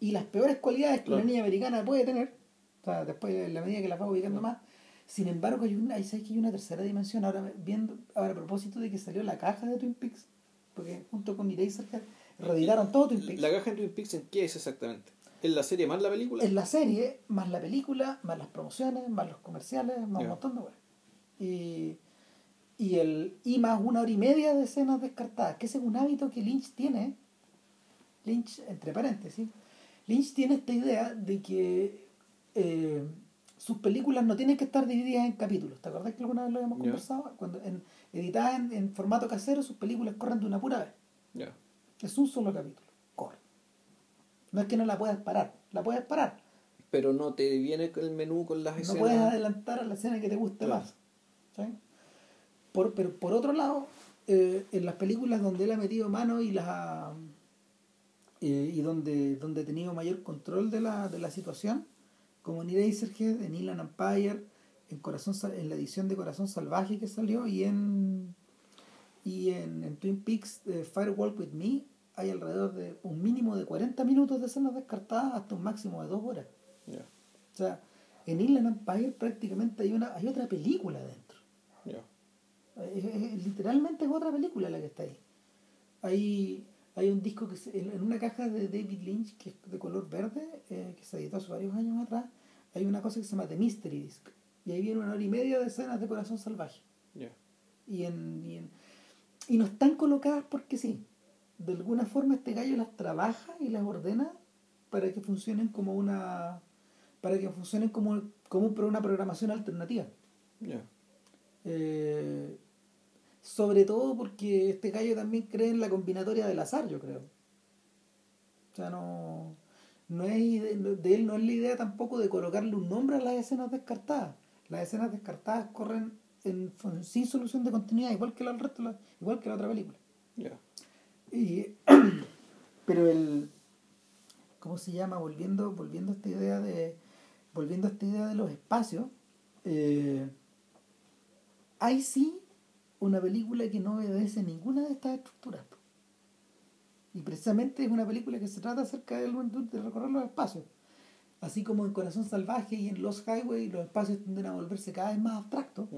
y las peores cualidades que Claro. una niña americana puede tener, o sea, después en la medida que las va ubicando más. Sin embargo, hay una, hay, ¿sabes que hay una tercera dimensión ahora viendo, ahora a propósito de que salió la caja de Twin Peaks, porque junto con Eraserhead reeditaron todo Twin Peaks. La caja en Twin Peaks, ¿en qué es exactamente? ¿En la serie más la película? Es la serie, más la película, más las promociones, más los comerciales, más Ya. un montón de cosas. Y, y, el, y más una hora y media de escenas descartadas, que ese es un hábito que Lynch tiene. Lynch, entre paréntesis, Lynch tiene esta idea de que eh, sus películas no tienen que estar divididas en capítulos. ¿Te acordás que alguna vez lo habíamos conversado? Cuando en, editadas en, en formato casero, sus películas corren de una pura vez. Es un solo capítulo. Corre. No es que no la puedas parar, la puedes parar. Pero no te viene el menú con las no escenas. puedes adelantar a la escena que te guste Claro. más. ¿sí? Por, pero por otro lado, eh, en las películas donde él ha metido mano y las ha- eh, y donde, donde ha tenido mayor control de la, de la situación, como en Eraserhead, en Inland Empire, en, Corazón, en la edición de Corazón Salvaje que salió y en y en, en Twin Peaks eh, Firewalk With Me hay alrededor de un mínimo de 40 minutos de escenas descartadas hasta un máximo de dos horas. O sea, en Inland Empire prácticamente hay una hay otra película dentro. Es- es- literalmente es otra película la que está ahí. Hay, hay un disco que se- en, una caja de David Lynch que es de color verde, eh, que se editó hace varios años atrás, hay una cosa que se llama The Mystery Disc. Y ahí viene una hora y media de escenas de corazón salvaje. Y, en, y, en- y no están colocadas porque sí. De alguna forma este gallo las trabaja y las ordena para que funcionen como una para que funcionen como, como un- una programación alternativa. Ya. Eh, sobre todo porque este gallo también cree en la combinatoria del azar, yo creo. O sea, no, no es de él no es la idea tampoco de colocarle un nombre a las escenas descartadas. Las escenas descartadas corren en, sin solución de continuidad, igual que la, el resto, la- igual que la otra película. Y, pero el ¿cómo se llama? Volviendo, volviendo a esta idea de. Volviendo a esta idea de los espacios. eh, hay sí una película que no obedece ninguna de estas estructuras. Y precisamente es una película que se trata acerca del- de recorrer los espacios. Así como en Corazón Salvaje y en Los Highway los espacios tienden a volverse cada vez más abstractos.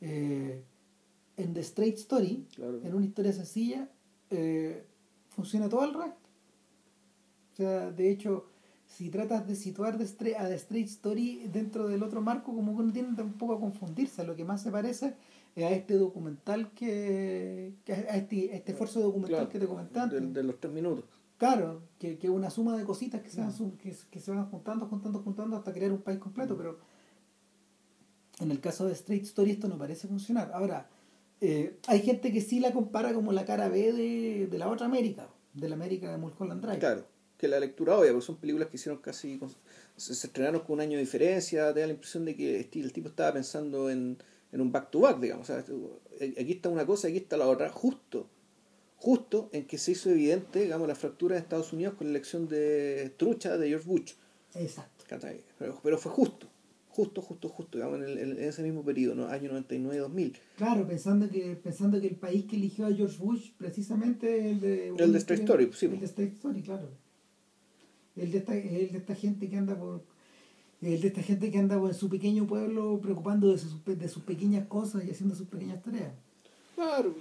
Eh, en The Straight Story, Claro. en una historia sencilla, eh, funciona todo al revés. O sea, de hecho, si tratas de situar Stra- a The Straight Story dentro del otro marco, como que uno tiende un poco a confundirse. Lo que más se parece es a este documental que. que a este, a este esfuerzo documental Claro. que te comenté antes. De, de los tres minutos. Claro, que es una suma de cositas que se, van, Mm. sum- que, que se van juntando, juntando, juntando hasta crear un país completo, pero en el caso de Straight Story esto no parece funcionar. Ahora, eh, hay gente que sí la compara como la cara B de, de la otra América, de la América de Mulholland Drive. Claro. Que la lectura obvia, porque son películas que hicieron casi. con- se, estrenaron con un año de diferencia. Te da la impresión de que el tipo estaba pensando en, en un back to back, digamos. O sea, aquí está una cosa, aquí está la otra, justo. Justo en que se hizo evidente, digamos, la fractura de Estados Unidos con la elección de trucha de George Bush. Exacto. Pero, pero fue justo, justo, justo, justo, digamos, en, el- en ese mismo periodo, ¿no? año 99-2000. Claro, pensando que, pensando que el país que eligió a George Bush precisamente el de... El de Straight Story, sí. El de Straight Story, claro. El de esta, el de esta gente que anda por... El de esta gente que anda en su pequeño pueblo preocupando de sus, de sus pequeñas cosas y haciendo sus pequeñas tareas. Claro.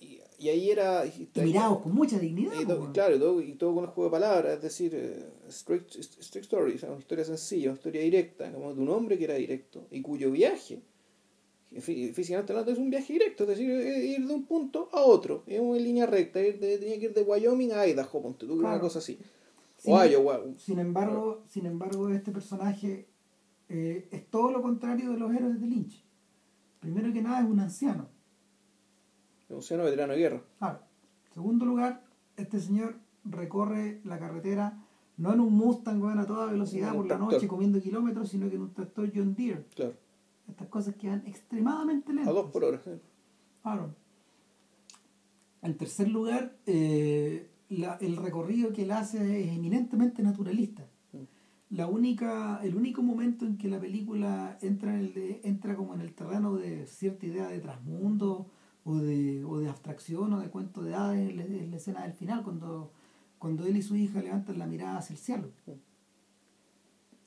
Y, y ahí era... Y mirados con mucha dignidad. y todo- claro, y todo, y todo con el juego de palabras, es decir, eh, straight, straight story, o sea, una historia sencilla, una historia directa, como de un hombre que era directo y cuyo viaje, físicamente hablando, es un viaje directo, es decir, eh, ir de un punto a otro, en una línea recta, ir de- tenía que ir de Wyoming a Idaho, ponte tú, era una Claro. cosa así. Sin, O Iowa, sin embargo, sin embargo, este personaje eh, es todo lo contrario de los héroes de Lynch. Primero que nada es un anciano. un ciudadano veterano de guerra. Claro. En segundo lugar, este señor recorre la carretera no en un Mustang weón, a toda velocidad por la noche comiendo kilómetros, sino que en un tractor John Deere. Claro, Estas cosas que van extremadamente a lentas. dos por hora. Claro. En tercer lugar, eh, la- el recorrido que él hace es eminentemente naturalista. Mm. La única, el único momento en que la película entra en el de- entra como en el terreno de cierta idea de trasmundo o de, o de abstracción o de cuento de hadas es la, es la escena del final cuando, cuando él y su hija levantan la mirada hacia el cielo.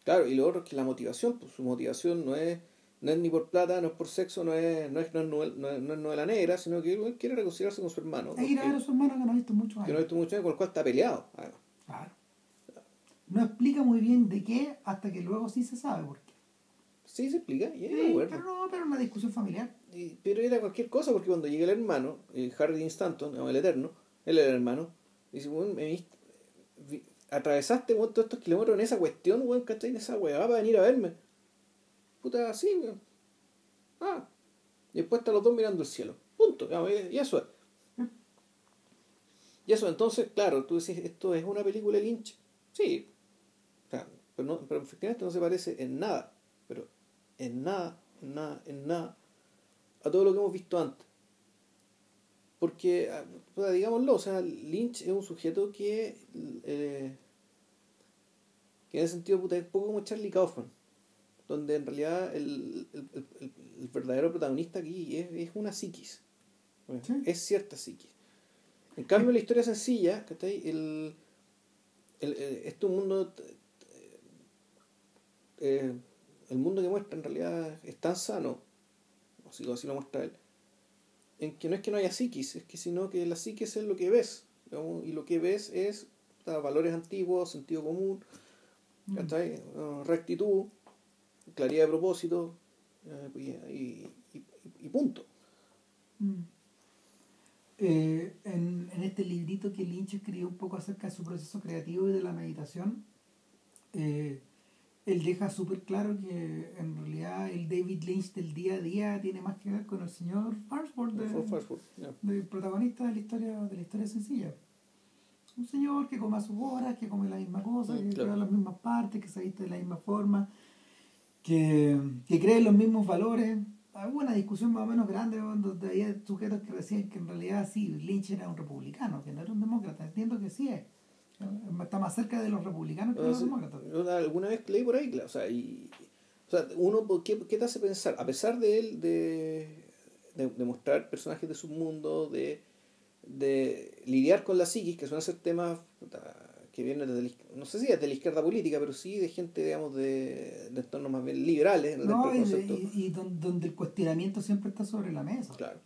Claro, y lo otro es que la motivación, pues su motivación no es, no es ni por plata, no es por sexo, no es, no es, no es, novel- no es- no es novela negra, sino que él quiere reconciliarse con su hermano. Es ir a ver a su hermano que no ha visto en muchos que no años. ha visto mucho tiempo, con el cual está peleado. Claro. No explica muy bien de qué hasta que luego sí se sabe por qué. Sí, se explica, y ahí me Sí, pero no, pero una discusión familiar. Y- pero era cualquier cosa, porque cuando llega el hermano, eh, Harry Dean Stanton, el eterno, él era el hermano, dice, bueno, me viste- atravesaste weón, todos estos kilómetros en esa cuestión, weón, ¿cachai? En esa weá para venir a verme. Puta, sí, weón. Ah. Y después están los dos mirando el cielo. Punto. digamos, Y eso es. Y eso, entonces, claro, tú decís, ¿esto es una película Lynch? Sí. Pero, no, pero efectivamente no se parece en nada. Pero en nada, en nada, en nada a todo lo que hemos visto antes. Porque, ah, digámoslo, o sea, Lynch es un sujeto que, eh, que en ese sentido puta, es poco como Charlie Kaufman, donde en realidad el, el- el- verdadero protagonista aquí es, es una psiquis. Sí. Es cierta psiquis. En cambio, la historia sencilla, ¿cachai? El, el, el- este es un mundo t- eh, el mundo que muestra en realidad es tan sano, o si así lo muestra él, en que no es que no haya psiquis, es que sino que la psiquis es lo que ves, y lo que ves es valores antiguos, sentido común, mm. rectitud, claridad de propósito, eh, y, punto. Mm. Eh, en, este librito que Lynch escribió un poco acerca de su proceso creativo y de la meditación, eh, él deja súper claro que en realidad el David Lynch del día a día tiene más que ver con el señor Farnsworth, de, protagonista de la historia de la historia sencilla. Un señor que come a sus horas, que come la misma cosa, mm, que claro. las mismas partes, que se viste de la misma forma, que, que cree en los mismos valores. Hubo una discusión más o menos grande donde había sujetos que decían que en realidad sí, Lynch era un republicano, que no era un demócrata. Entiendo que sí es Está más cerca de los republicanos que de los demócratas. Alguna vez leí por ahí, o sea, y, o sea uno, ¿qué, ¿qué, te hace pensar? A pesar de él, de, de, mostrar personajes de su mundo, de, de lidiar con la psiquis, que suelen ser temas que vienen desde no sé si desde la izquierda política, pero sí de gente, digamos, de, de entornos más bien liberales. No, y, y, y, donde el cuestionamiento siempre está sobre la mesa. Claro.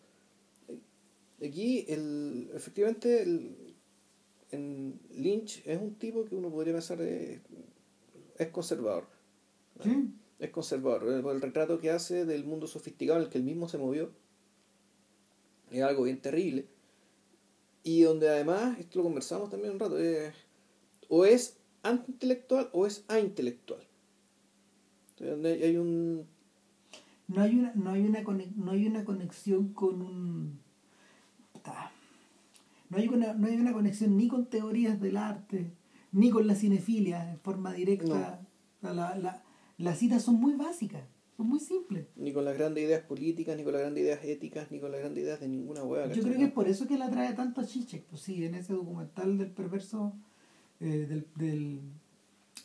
Aquí, el, efectivamente, el, en Lynch es un tipo que uno podría pensar es, es conservador. ¿Sí? Es conservador. El, retrato que hace del mundo sofisticado en el que él mismo se movió es algo bien terrible. Y donde además, esto lo conversamos también un rato, o es antiintelectual o es aintelectual. Donde hay un... No hay una, no hay una, no hay una conexión con un no hay, una, no hay una conexión ni con teorías del arte, ni con la cinefilia en forma directa. La, las citas son muy básicas, son muy simples. Ni con las grandes ideas políticas, ni con las grandes ideas éticas, ni con las grandes ideas de ninguna hueá. Yo creo que es por eso que la trae tanto a Chichek. Pues sí, en ese documental del perverso, eh, del, del,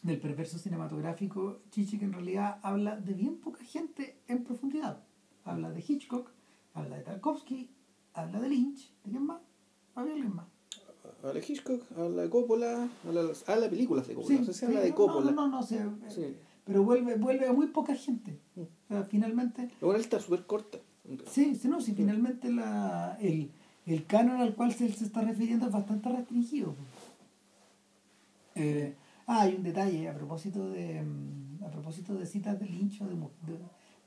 del, perverso cinematográfico, Chichek en realidad habla de bien poca gente en profundidad. Habla de Hitchcock, habla de Tarkovsky, habla de Lynch, ¿de quién más? alguien más. Habla de Hitchcock, habla de Coppola, habla de películas de Coppola. no sé si habla de Coppola. No, no, no, sí. pero vuelve, vuelve a muy poca gente. Mm. O sea, finalmente. Está súper corta. Sí, sí, no, sí, finalmente la, el, el canon al cual se, se está refiriendo es bastante restringido. Eh, ah, hay un detalle a propósito de mm, a propósito de citas de Lynch o de,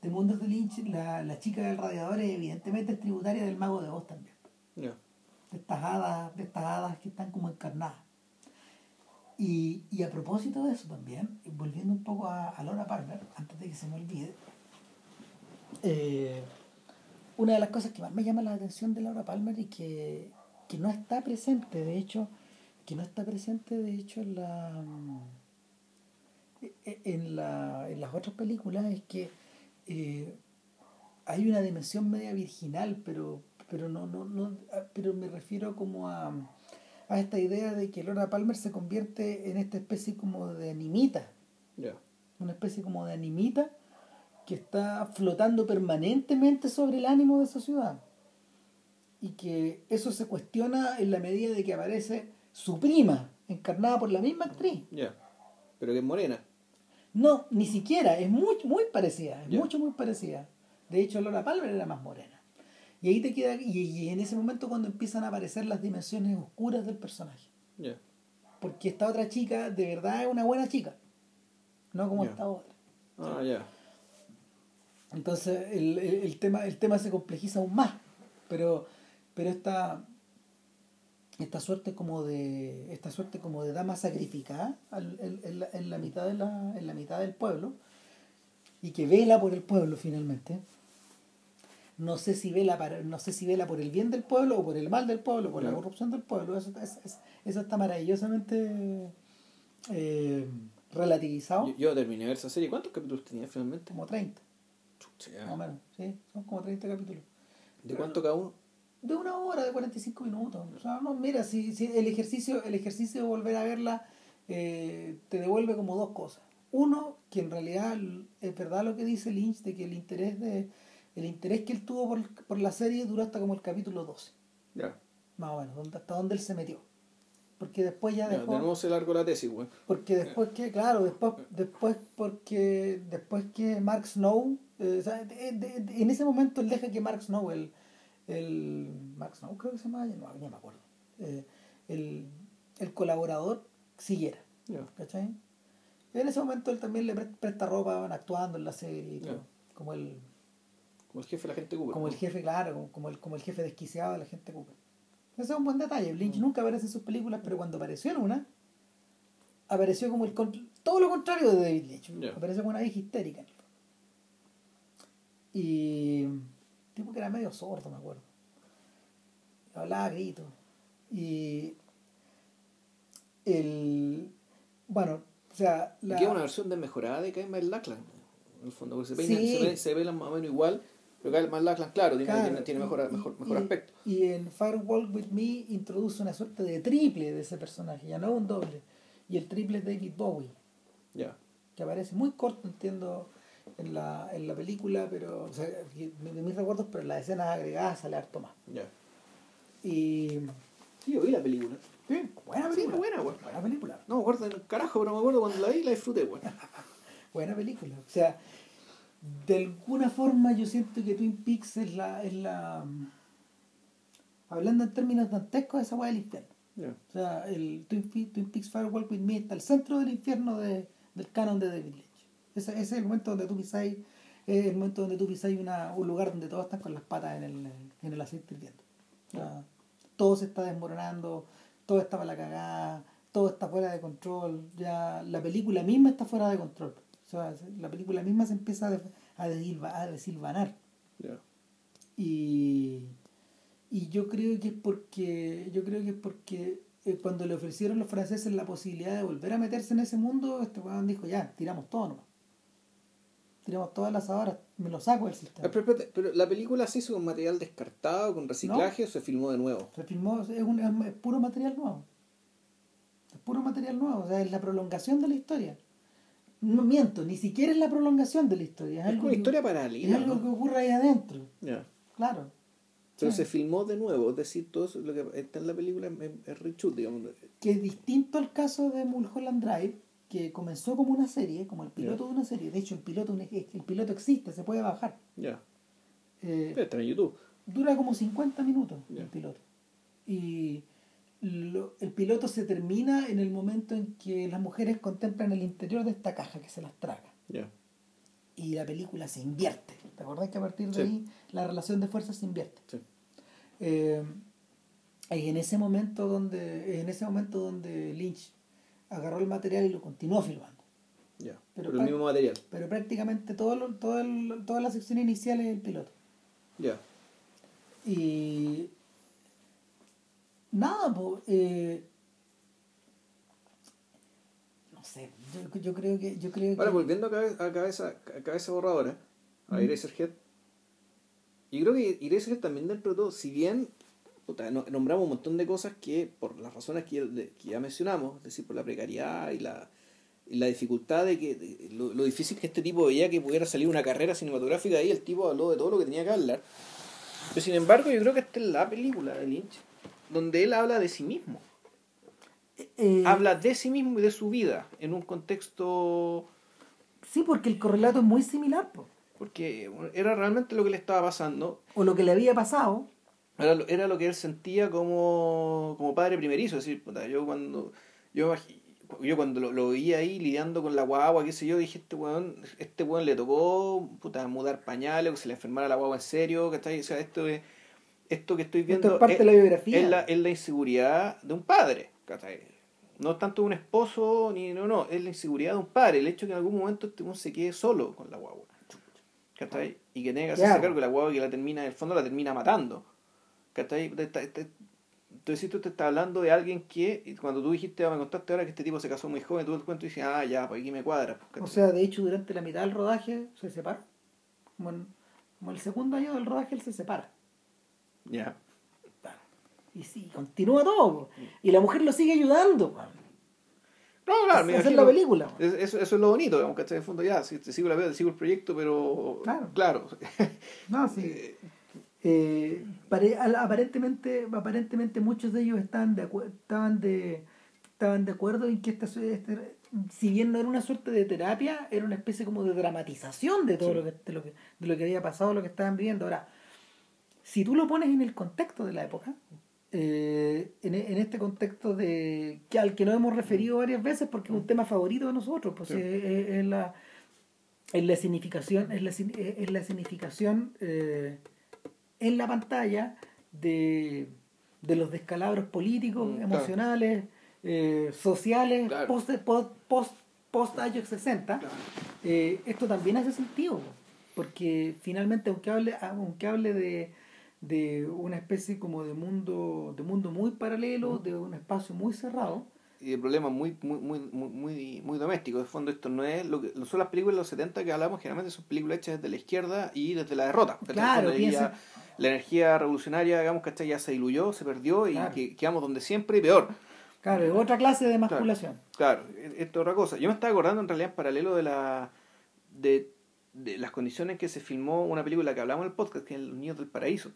de, mundos de Lynch, la, la chica del radiador evidentemente es tributaria del mago de Oz también. De estas hadas, de estas hadas que están como encarnadas. Y, y, a propósito de eso también, volviendo un poco a, a Laura Palmer, antes de que se me olvide, eh, una de las cosas que más me llama la atención de Laura Palmer y que, que no está presente, de hecho, que no está presente de hecho en la en, la, en las otras películas es que eh, hay una dimensión media virginal, pero pero no, no, no, ah, pero me refiero como a, a esta idea de que Laura Palmer se convierte en esta especie como de animita. Una especie como de animita que está flotando permanentemente sobre el ánimo de esa ciudad. Y que eso se cuestiona en la medida de que aparece su prima, encarnada por la misma actriz. Ya. Pero que es morena. No, ni siquiera, es muy, muy parecida, es mucho, muy parecida. De hecho, Laura Palmer era más morena. Y ahí te queda, y, en ese momento cuando empiezan a aparecer las dimensiones oscuras del personaje. Porque esta otra chica de verdad es una buena chica, no como esta otra. Ah, ya. Entonces el, el, tema, el tema se complejiza aún más, pero, pero esta, esta suerte como de esta suerte como de dama sacrificada en, en, la mitad de la, en la mitad del pueblo y que vela por el pueblo finalmente no sé si vela para, no sé si vela por el bien del pueblo o por el mal del pueblo, por la corrupción del pueblo. Eso, eso está maravillosamente eh, relativizado. Yo, terminé de ver esa serie. ¿Cuántos capítulos tenía finalmente? Como 30. Más o menos, sí, son como 30 capítulos. ¿De cuánto cada uno? De una hora, de 45 minutos. O sea, no, mira, si, si el ejercicio, el ejercicio de volver a verla eh, te devuelve como dos cosas. Uno, que en realidad es verdad lo que dice Lynch de que el interés de el interés que él tuvo por, por la serie duró hasta como el capítulo 12. Ya. Más o menos, hasta donde él se metió. porque después ya dejó de nuevo se largó la tesis, weón. porque después que claro después después porque después que Mark Snow eh, o sea, de- de- de- en ese momento él deja que Mark Snow el el Mark Snow creo que se llama no, ya me acuerdo eh, el, el colaborador siguiera Ya. ¿cachai? en ese momento él también le pre- presta ropa van actuando en la serie y todo, Ya. como el Como el jefe de la gente Cooper. como el ¿no? jefe, claro, como, como el, como el jefe desquiciado de la gente Cooper. Ese es un buen detalle. Lynch Mm. nunca aparece en sus películas, pero cuando apareció en una, apareció como el todo lo contrario de David Lynch. Ya. Apareció como una vieja histérica. Y tipo que era medio sordo, me acuerdo. Hablaba a gritos. Y el bueno, o sea, la, que es una versión desmejorada de Kyle Lachlan. En el fondo, porque se, Sí. peinan- se, ve, se velan más o menos igual, pero Kyle Lachlan, claro, tiene, Claro, tiene, tiene mejor, y- mejor, y- mejor y- aspecto. Y en Firewall With Me introduce una suerte de triple de ese personaje, ya no un doble. Y el triple es David Bowie, Ya. que aparece muy corto, entiendo, en la, en la película, pero, o sea, de mis recuerdos, pero en las escenas agregadas sale harto más. Ya. Y. Sí, yo vi la película. Sí, buena Sí, película. buena, weón. Buena película. No me acuerdo del carajo, pero me acuerdo cuando la vi la disfruté, weón. Buena película. O sea, de alguna forma yo siento que Twin Peaks es la. Es la hablando en términos dantescos, esa weá del infierno. Ya. O sea, el Twin, Pe- Twin Peaks Firewall With Me está al centro del infierno de, del canon de David Lynch. Ese, ese es el momento donde tú pisáis, es el momento donde tú pisáis una, un lugar donde todos están con las patas en el, en el aceite hirviendo. Todo se está desmoronando, todo está para la cagada, todo está fuera de control, ya la película misma está fuera de control. O sea, la película misma se empieza a, a, desilva- a desilvanar. Y, y yo creo que es porque yo creo que es porque eh, cuando le ofrecieron los franceses la posibilidad de volver a meterse en ese mundo, este weón dijo, ya, tiramos todo nomás. Tiramos todas las horas, me lo saco del sistema. Pero, la película se hizo con material descartado, con reciclaje, o se filmó de nuevo. Se filmó, es, un, es, es puro material nuevo. Es puro material nuevo, o sea, es la prolongación de la historia. No miento, ni siquiera es la prolongación de la historia. Es, Es algo, una que, historia es paralela. algo ¿no? que ocurre ahí adentro, Ya. claro. Pero Sí. se filmó de nuevo, es decir, todo eso, lo que está en la película es, es reshoot, digamos. que es distinto al caso de Mulholland Drive, que comenzó como una serie, como el piloto de una serie. De hecho, el piloto, el piloto existe, se puede bajar. Ya. Eh, Pero está en YouTube. dura como 50 minutos el piloto. Y lo- el piloto se termina en el momento en que las mujeres contemplan el interior de esta caja que se las traga. Ya. Y la película se invierte. ¿Te acordás que a partir de Sí. ahí la relación de fuerzas se invierte? Sí. Eh, y en ese momento donde en ese momento donde Lynch agarró el material y lo continuó filmando Ya. Pero Pero, el mismo material. pero prácticamente todo lo- todo el- toda la sección inicial es el piloto Ya. y nada pues eh, no sé yo, yo creo que yo creo Ahora, que volviendo a cabeza, a cabeza, a cabeza borradora, a Mm. Eraserhead, yo creo que Eraserhead también dentro de todo, si bien puta, no- nombramos un montón de cosas que, por las razones que, de- que ya mencionamos, es decir, por la precariedad y la, y la dificultad de que, de- lo, lo difícil que este tipo veía que pudiera salir una carrera cinematográfica ahí, el tipo habló de todo lo que tenía que hablar. Pero sin embargo, yo creo que esta es la película de Lynch, donde él habla de sí mismo. eh, Habla de sí mismo y de su vida en un contexto sí porque el correlato es muy similar po. porque era realmente lo que le estaba pasando, o lo que le había pasado era lo, era lo que él sentía como, como padre primerizo, es decir, puta, yo cuando yo, yo cuando lo, lo veía ahí lidiando con la guagua, qué sé yo, dije, este weón, este weón le tocó puta, mudar pañales, o que se le enfermara la guagua en serio, ¿cachai? O sea, esto es, esto que estoy viendo esto es parte de la biografía es la, es la inseguridad de un padre, ¿cachai? No tanto de un esposo, ni no, no, es la inseguridad de un padre, el hecho de que en algún momento este weón se quede solo con la guagua. ¿Cachai? Y que tenga que hacerse Claro. cargo que la guagua que la termina, en el fondo la termina matando. ¿Cachai? Entonces tú te estás hablando de alguien que, cuando tú dijiste, me contaste ahora que este tipo se casó muy joven, tú te cuento y dices, ah, ya, pues aquí me cuadra. pues, O sea, de hecho, durante la mitad del rodaje se separa. Como, en- como el segundo año del rodaje él se separa. ya. Y sí, continúa todo. Y la mujer lo sigue ayudando. No, claro, me imagino- la película. es- Eso, eso es lo bonito, digamos, ¿cachai? En el fondo ya, si te sigo la vida, te sigo el proyecto, pero Claro. claro. No, sí. Eh, al- aparentemente, aparentemente muchos de ellos estaban de, estaban de estaban de acuerdo en que esta, este, si bien no era una suerte de terapia, era una especie como de dramatización de todo lo, que, de lo que de lo que había pasado, lo que estaban viviendo. Ahora, si tú lo pones en el contexto de la época, eh, en, en, este contexto de que al que nos hemos referido varias veces porque es un tema favorito de nosotros, pues es, la es la significación es la, es la significación eh, en la pantalla de, de los descalabros políticos, mm, emocionales, eh, sociales, post, post, post, años 60, esto también hace sentido, porque finalmente aunque hable, aunque hable de, de una especie como de mundo, de mundo muy paralelo, de un espacio muy cerrado. Y de problemas muy, muy, muy, muy, muy domésticos. De fondo, esto no es lo que no son las películas de los 70 que hablamos, generalmente son películas hechas desde la izquierda y desde la derrota. Claro, piensa... la energía revolucionaria, digamos, que ya se diluyó, se perdió y que, quedamos donde siempre y peor. Claro, es otra clase de masculación. Claro, esto es otra cosa. Yo me estaba acordando en realidad en paralelo de la de, de las condiciones en que se filmó una película que hablamos en el podcast, que es Los Niños del Paraíso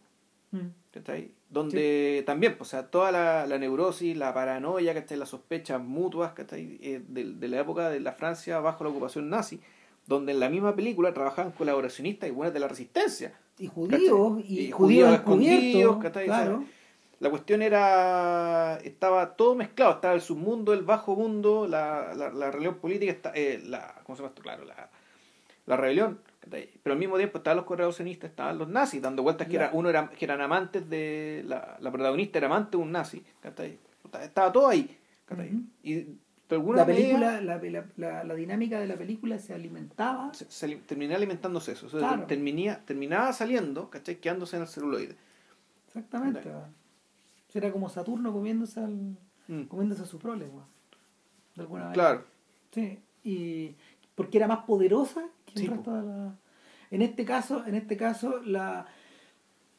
Mm. Donde también, o sea, toda la, la neurosis, la paranoia, ¿cachai? las sospechas mutuas eh, de, de, la época de la Francia bajo la ocupación nazi, donde en la misma película trabajaban colaboracionistas y buenas de la resistencia. Y judíos, y, judíos, escondidos, claro. la cuestión era, estaba todo mezclado, estaba el submundo, el bajo mundo, la, la, la religión política, eh, la, ¿cómo se llama esto? Claro, la, la rebelión pero al mismo tiempo estaban los colaboracionistas, estaban los nazis, dando vueltas que era, uno era, que eran amantes de. La, la protagonista era amante de un nazi. Estaba todo ahí. Y la película, la, la, la, dinámica de la película se alimentaba. Se, terminaba alimentándose eso. terminaba saliendo, ¿cachai? Quedándose en el celuloide. Exactamente. Era como Saturno comiéndose al, mm. comiéndose a su prole, de alguna manera. Claro. Sí, y porque era más poderosa en este caso, en este caso, la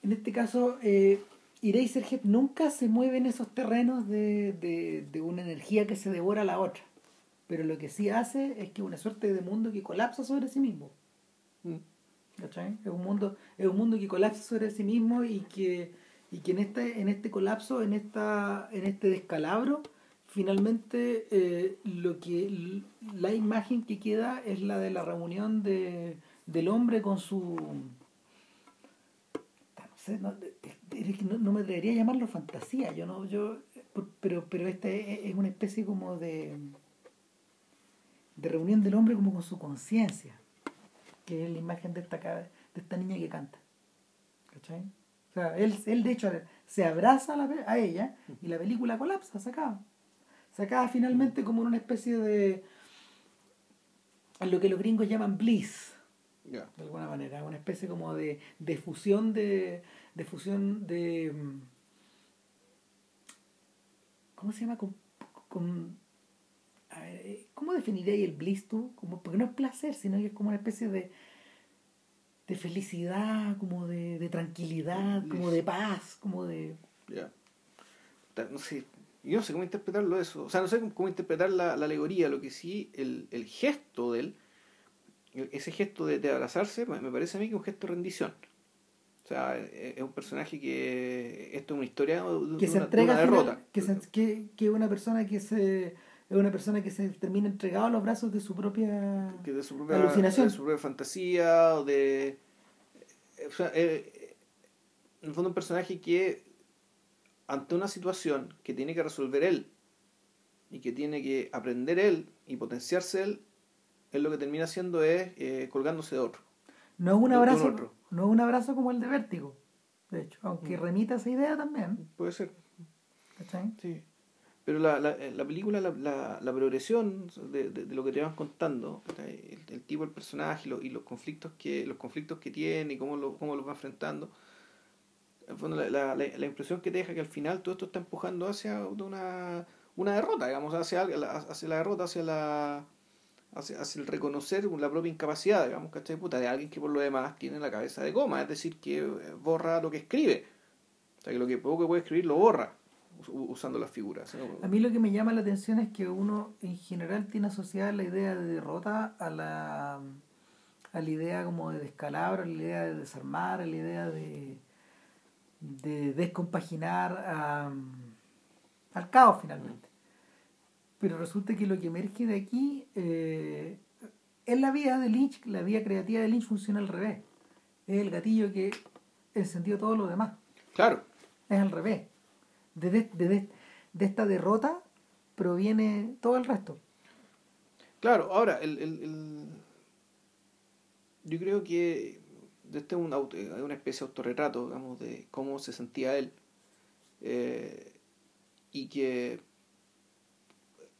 en este caso, eh, Eraserhead nunca se mueve en esos terrenos de, de, de, una energía que se devora a la otra. Pero lo que sí hace es que una suerte de mundo que colapsa sobre sí mismo. Mm. Es un mundo, es un mundo que colapsa sobre sí mismo y que, y que en este, en este colapso, en esta, en este descalabro, finalmente eh, lo que la imagen que queda es la de la reunión de, del hombre con su no, me debería llamarlo fantasía yo no yo pero pero este es una especie como de de reunión del hombre como con su conciencia que es la imagen de esta de esta niña que canta ¿cachai? o sea él, él de hecho se abraza a, la, a ella y la película colapsa se acaba finalmente como una especie de lo que los gringos llaman bliss de alguna manera una especie como de, de fusión de, de fusión de ¿cómo se llama? Con, con a ver, eh, ¿cómo definiréis el bliss tú? Como, porque no es placer, sino que es como una especie de de felicidad, como de, de tranquilidad, como de paz, como de... No sé, yo no sé cómo interpretarlo eso. O sea, no sé cómo interpretar la, alegoría. Lo que sí, el, el gesto de él, ese gesto de, abrazarse, me parece a mí que es un gesto de rendición. O sea, es un personaje que. Esto es una historia de, que se entrega una derrota. que, se, que, una persona que se. Es una persona que se termina entregado a los brazos de su propia, de su propia alucinación. De su propia fantasía, o de. O sea, eh, en el fondo, un personaje que ante una situación que tiene que resolver él y que tiene que aprender él y potenciarse él, él lo que termina haciendo es eh, colgándose de otro. No es un abrazo, no es un abrazo como el de vértigo, de hecho, aunque mm. remita esa idea también. Puede ser. Sí. Pero la, la, la película, la, la, la progresión de, de, lo que te vas contando, el, el, tipo del personaje y, lo, y los conflictos que los conflictos que tiene y cómo, lo, cómo los va enfrentando, la, la, impresión que te deja que al final todo esto está empujando hacia una, una derrota, digamos, hacia, hacia la derrota, hacia la hacia, el reconocer la propia incapacidad, digamos, ¿cachai? Puta, de alguien que por lo demás tiene la cabeza de goma, es decir, que eh, borra lo que escribe. O sea, que lo que poco que puede escribir lo borra usando las figuras. A mí lo que me llama la atención es que uno en general tiene asociada la idea de derrota a la, a la idea como de descalabro, a la idea de desarmar, a la idea de de descompaginar al caos finalmente. Pero resulta que lo que emerge de aquí eh, es la vía de Lynch, la vía creativa de Lynch funciona al revés. Es el gatillo que encendió todo lo demás. Claro. Es al revés. De, de, de, esta derrota proviene todo el resto. Claro, ahora, el, el, el... yo creo que este es un auto, una especie de autorretrato, digamos, de cómo se sentía él. Eh, y que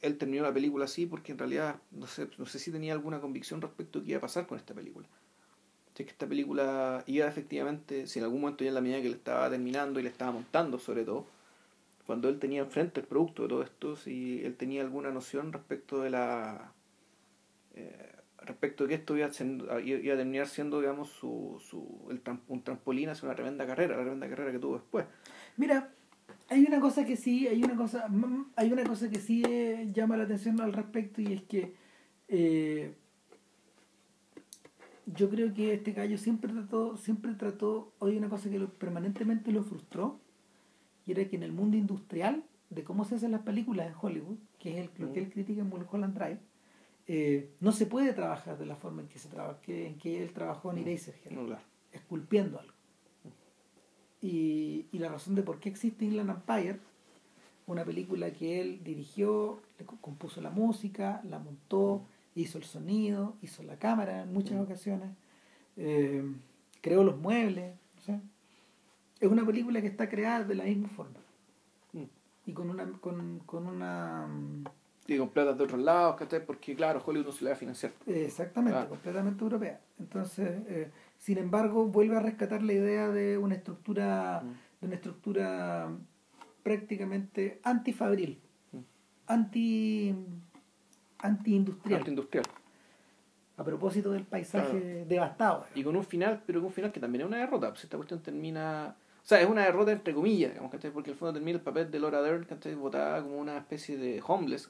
él terminó la película así porque en realidad no sé, no sé si tenía alguna convicción respecto a qué iba a pasar con esta película. Si que esta película iba efectivamente, si en algún momento ya en la medida que le estaba terminando y le estaba montando sobre todo, cuando él tenía enfrente el producto de todo esto, si él tenía alguna noción respecto de la... Eh, respecto de que esto iba a, iba a terminar siendo, digamos, su, su, un trampolín hacia una tremenda carrera, la tremenda carrera que tuvo después. Mira, hay una cosa que sí, hay una cosa, hay una cosa que sí eh, llama la atención al respecto y es que eh, yo creo que este gallo siempre trató, siempre trató, hay una cosa que lo, permanentemente lo frustró, y era que en el mundo industrial, de cómo se hacen las películas en Hollywood, que es el, lo que él critica en Mulholland Drive, eh, no se puede trabajar de la forma en que se trabaja, que, en que él trabajó en Eraserhead, esculpiendo algo. Y, y, la razón de por qué existe Inland Empire, una película que él dirigió, le compuso la música, la montó, hizo el sonido, hizo la cámara en muchas ocasiones, eh, creó los muebles. Es una película que está creada de la misma forma. Y con una, con, con una y con plata de otros lados, Porque claro, Hollywood no se le va a financiar. Exactamente, completamente europea. Entonces, eh, sin embargo, vuelve a rescatar la idea de una estructura, mm. de una estructura prácticamente antifabril, mm. anti anti-industrial. Anti-industrial. A propósito del paisaje devastado. Y con un final, pero con un final que también es una derrota, pues esta cuestión termina o sea, es una derrota entre comillas, digamos, Porque el fondo termina el papel de Laura Dern, ¿cachai? Votada como una especie de homeless,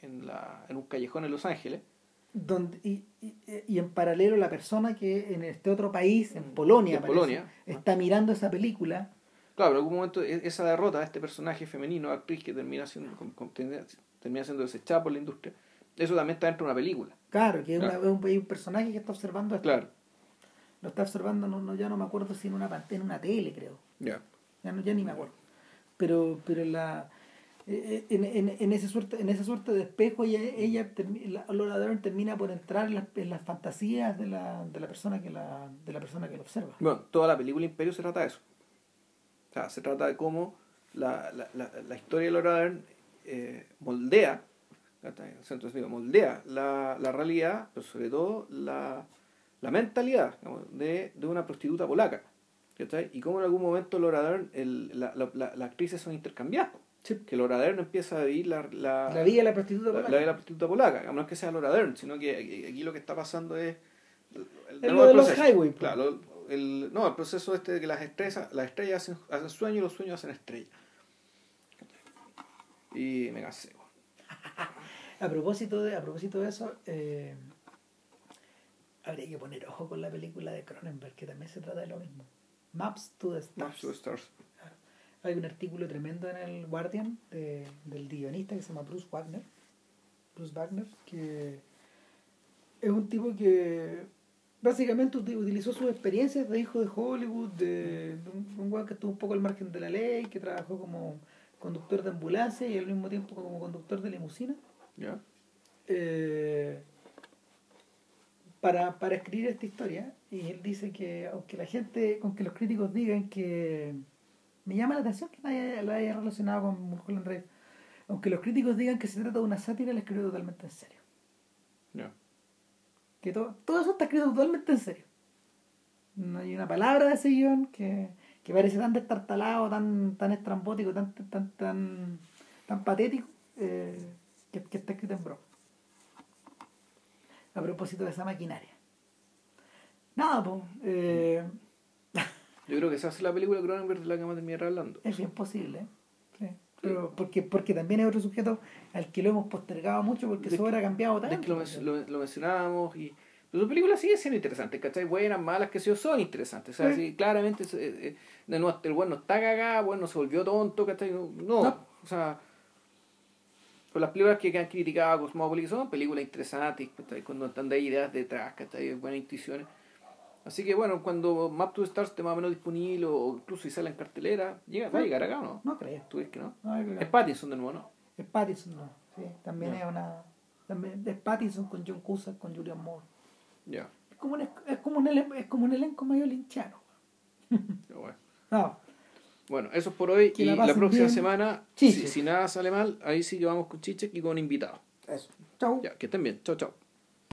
En, la, en un callejón en Los Ángeles. Donde, y, y, en paralelo la persona que en este otro país, en Polonia, Polonia está mirando esa película. Claro, pero en algún momento e, esa derrota de este personaje femenino, actriz que termina siendo, termina siendo desechada por la industria, eso también está dentro de una película. Claro, que es, un, un, personaje que está observando esto. Claro lo está observando, no, no, ya no me acuerdo si en una en una tele, creo. Ya. Ya, no, ya ni me acuerdo. Pero, pero la, en, en, en, esa suerte, en esa suerte de espejo, ella, ella la, Laura Dern termina por entrar en, en, las fantasías de la, de la persona que la, de la persona que lo observa. Bueno, toda la película Imperio se trata de eso. O sea, se trata de cómo la, la, historia de Laura Dern eh, moldea, entonces digo, moldea la, realidad, pero sobre todo la mentalidad de, de, una prostituta polaca. Y cómo en algún momento Laura Dern, el, la, la, las actrices son intercambiadas. Que Laura Dern empieza a vivir la, la, la vida de la prostituta polaca. La, vida de la prostituta polaca. No es que sea Laura Dern, sino que aquí lo que está pasando es. El, el, lo de los highway. Pues. Claro, el, no, el proceso este de que las estrellas, las estrellas hacen, hacen sueños y los sueños hacen estrellas. Y me cansé. a propósito de, a propósito de eso, eh, habría que poner ojo con la película de Cronenberg, que también se trata de lo mismo. Maps to the Stars. Maps to the Stars. Hay un artículo tremendo en el Guardian de, del guionista que se llama Bruce Wagner. Bruce Wagner, que es un tipo que básicamente utilizó sus experiencias de hijo de Hollywood, de, un guay que estuvo un poco al margen de la ley, que trabajó como conductor de ambulancia y al mismo tiempo como conductor de limusina. Ya. Eh, para, para escribir esta historia y él dice que aunque la gente, aunque los críticos digan que me llama la atención que nadie lo haya relacionado con Mulholland Drive aunque los críticos digan que se trata de una sátira, la escribió totalmente en serio. Que todo, todo eso está escrito totalmente en serio. No hay una palabra de ese guion que, que parece tan destartalado, tan, tan estrambótico, tan, tan, tan, tan patético, eh, que, que, está escrito en broma a propósito de esa maquinaria. Nada, pues. Yo creo que esa es la película Cronenberg de la que vamos a terminar hablando. Es bien posible, sí. Pero porque, porque también es otro sujeto al que lo hemos postergado mucho porque eso hubiera cambiado tanto. Es que lo, lo, mencionábamos y. Pero su película sigue siendo interesante, ¿cachai? Buenas, malas, que sí, son interesantes. O sea, sí. claramente eh, el bueno está cagado, bueno, se volvió tonto, ¿cachai? No, no. o sea Pero las películas que han criticado a Cosmópolis son películas interesantes, cuando están de ideas detrás, hay buenas intuiciones. Así que bueno, cuando Map to Stars esté más o menos disponible o incluso si sale en cartelera, llega, ¿va a llegar acá no? No creo. ¿Tú crees que no? No, creo que es Pattinson de nuevo, ¿no? Es Pattinson, no. Sí, también es una... También es Pattinson con John Cusack, con Julian Moore. Ya. Es como un, es como un, elenco, es como un elenco medio linchano. bueno. No. Bueno, eso es por hoy. Que y la próxima bien. semana, si, si nada sale mal, ahí sí que vamos con Chiche y con invitados. Eso. Chau. Ya, que estén bien. Chao, chao.